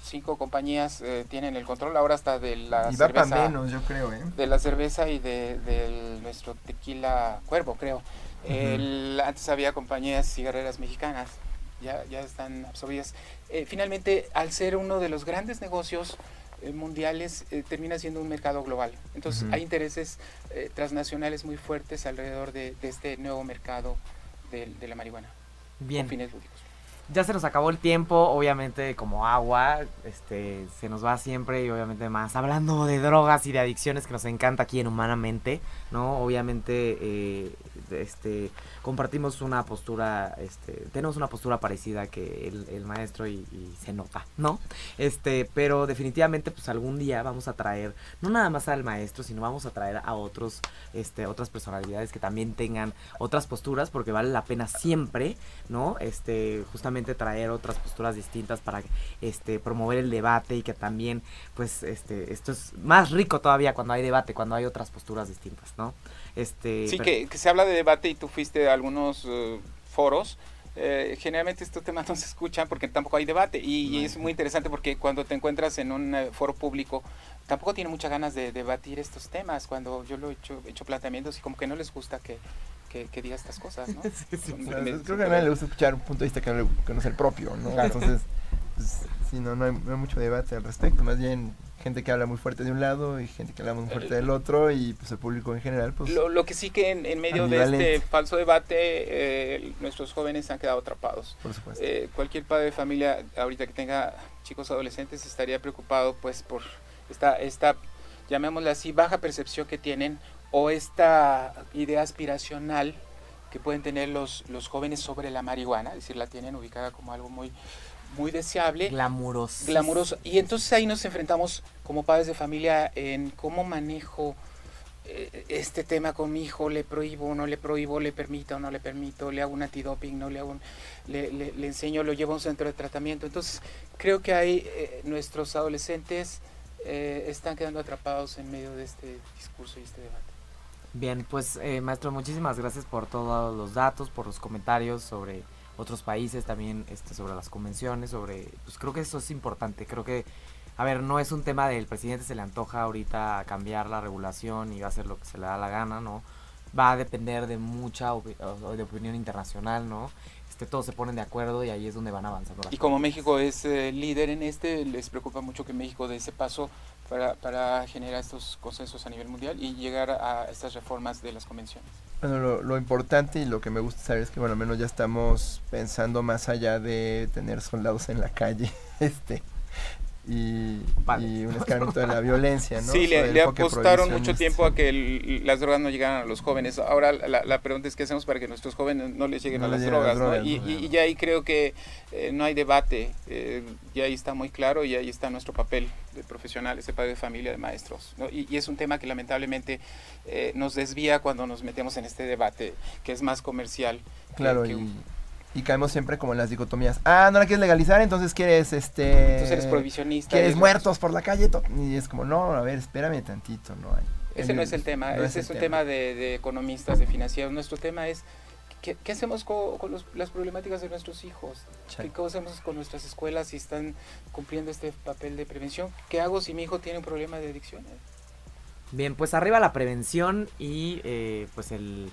Cinco compañías eh, tienen el control ahora hasta de la cerveza. menos, yo creo, ¿eh? De la cerveza y de, nuestro tequila cuervo, creo. antes había compañías cigarreras mexicanas, ya, ya están absorbidas. Eh, finalmente, al ser uno de los grandes negocios mundiales, termina siendo un mercado global. Entonces, hay intereses transnacionales muy fuertes alrededor de, este nuevo mercado de, la marihuana. Bien. Con fines lúdicos ya se nos acabó el tiempo, obviamente como agua, este, se nos va siempre y obviamente más hablando de drogas y de adicciones que nos encanta aquí en Humanamente, ¿no? Obviamente, eh, este, compartimos una postura, este, tenemos una postura parecida que el, maestro y, se nota, ¿no? Este, pero definitivamente, pues algún día vamos a traer, no nada más al maestro, sino vamos a traer a otros, este, otras personalidades que también tengan otras posturas, porque vale la pena siempre, ¿no? Este, justamente traer otras posturas distintas para este promover el debate y que también pues este esto es más rico todavía cuando hay debate, cuando hay otras posturas distintas, ¿no? Este Sí, que, se habla de debate y tú fuiste a algunos eh, foros eh, generalmente estos temas no se escuchan porque tampoco hay debate y, es muy interesante porque cuando te encuentras en un eh, foro público tampoco tiene muchas ganas de debatir estos temas cuando yo lo he hecho, hecho planteamientos y como que no les gusta que, que, diga estas cosas, ¿no? creo que a nadie le gusta escuchar un punto de vista que no, es el propio, ¿no? Entonces, pues, sí, no, no hay, mucho debate al respecto, más bien gente que habla muy fuerte de un lado y gente que habla muy fuerte del otro y pues el público en general pues lo, que sí que en, medio de este falso debate eh, nuestros jóvenes han quedado atrapados. Por supuesto. Eh, cualquier padre de familia ahorita que tenga chicos adolescentes estaría preocupado pues por esta esta llamémosla así baja percepción que tienen o esta idea aspiracional que pueden tener los, los jóvenes sobre la marihuana, es decir, la tienen ubicada como algo muy, muy deseable. Glamuroso. Glamuroso. Y entonces ahí nos enfrentamos como padres de familia en cómo manejo eh, este tema con mi hijo, le prohíbo, no le prohíbo, le permito, no le permito, le hago un antidoping, no le hago le, le, enseño, lo llevo a un centro de tratamiento. Entonces creo que ahí eh, nuestros adolescentes eh, están quedando atrapados en medio de este discurso y este debate. Bien, pues eh, maestro, muchísimas gracias por todos los datos, por los comentarios sobre otros países, también este, sobre las convenciones, sobre, pues creo que eso es importante, creo que, a ver, no es un tema del presidente se le antoja ahorita cambiar la regulación y va a hacer lo que se le da la gana, ¿no? Va a depender de mucha de opinión internacional, ¿no? Este, todos se ponen de acuerdo y ahí es donde van avanzando. Y como México es eh, líder en este, les preocupa mucho que México dé ese paso para, para generar estos consensos a nivel mundial y llegar a estas reformas de las convenciones. Bueno, lo, lo, importante y lo que me gusta saber es que, bueno, al menos ya estamos pensando más allá de tener soldados en la calle, este, y, un escarmiento de la violencia, ¿no? Sí, le, apostaron mucho tiempo a que las drogas no llegaran a los jóvenes. Ahora la, la, pregunta es qué hacemos para que nuestros jóvenes no les lleguen a las drogas, ¿no? y, ya ahí creo que eh, no hay debate, eh, ya ahí está muy claro y ahí está nuestro papel de profesionales, de padre de familia, de maestros. ¿no? Y, es un tema que lamentablemente eh, nos desvía cuando nos metemos en este debate, que es más comercial. Claro, y y caemos siempre como en las dicotomías. Ah, no la quieres legalizar, entonces quieres este Entonces eres prohibicionista. Quieres muertos por la calle y es como, no, a ver, espérame tantito, no hay. Ese no es el tema, ese es, un tema, de, economistas, de financieros. Nuestro tema es ¿Qué, hacemos con, las problemáticas de nuestros hijos? ¿Qué, hacemos con nuestras escuelas si están cumpliendo este papel de prevención? ¿Qué hago si mi hijo tiene un problema de adicciones? Bien, pues arriba la prevención y eh, pues el,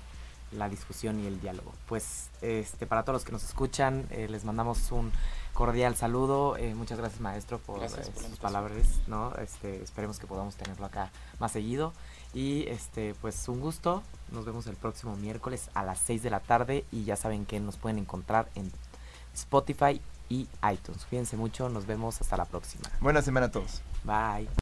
la discusión y el diálogo. Pues este para todos los que nos escuchan, eh, les mandamos un cordial saludo. Eh, muchas gracias maestro por, eh, sus palabras, ¿no? Este, esperemos que podamos tenerlo acá más seguido. Y este, pues un gusto. Nos vemos el próximo miércoles a las 6 de la tarde. Y ya saben que nos pueden encontrar en Spotify y iTunes. Cuídense mucho, nos vemos hasta la próxima. Buena semana a todos. Bye.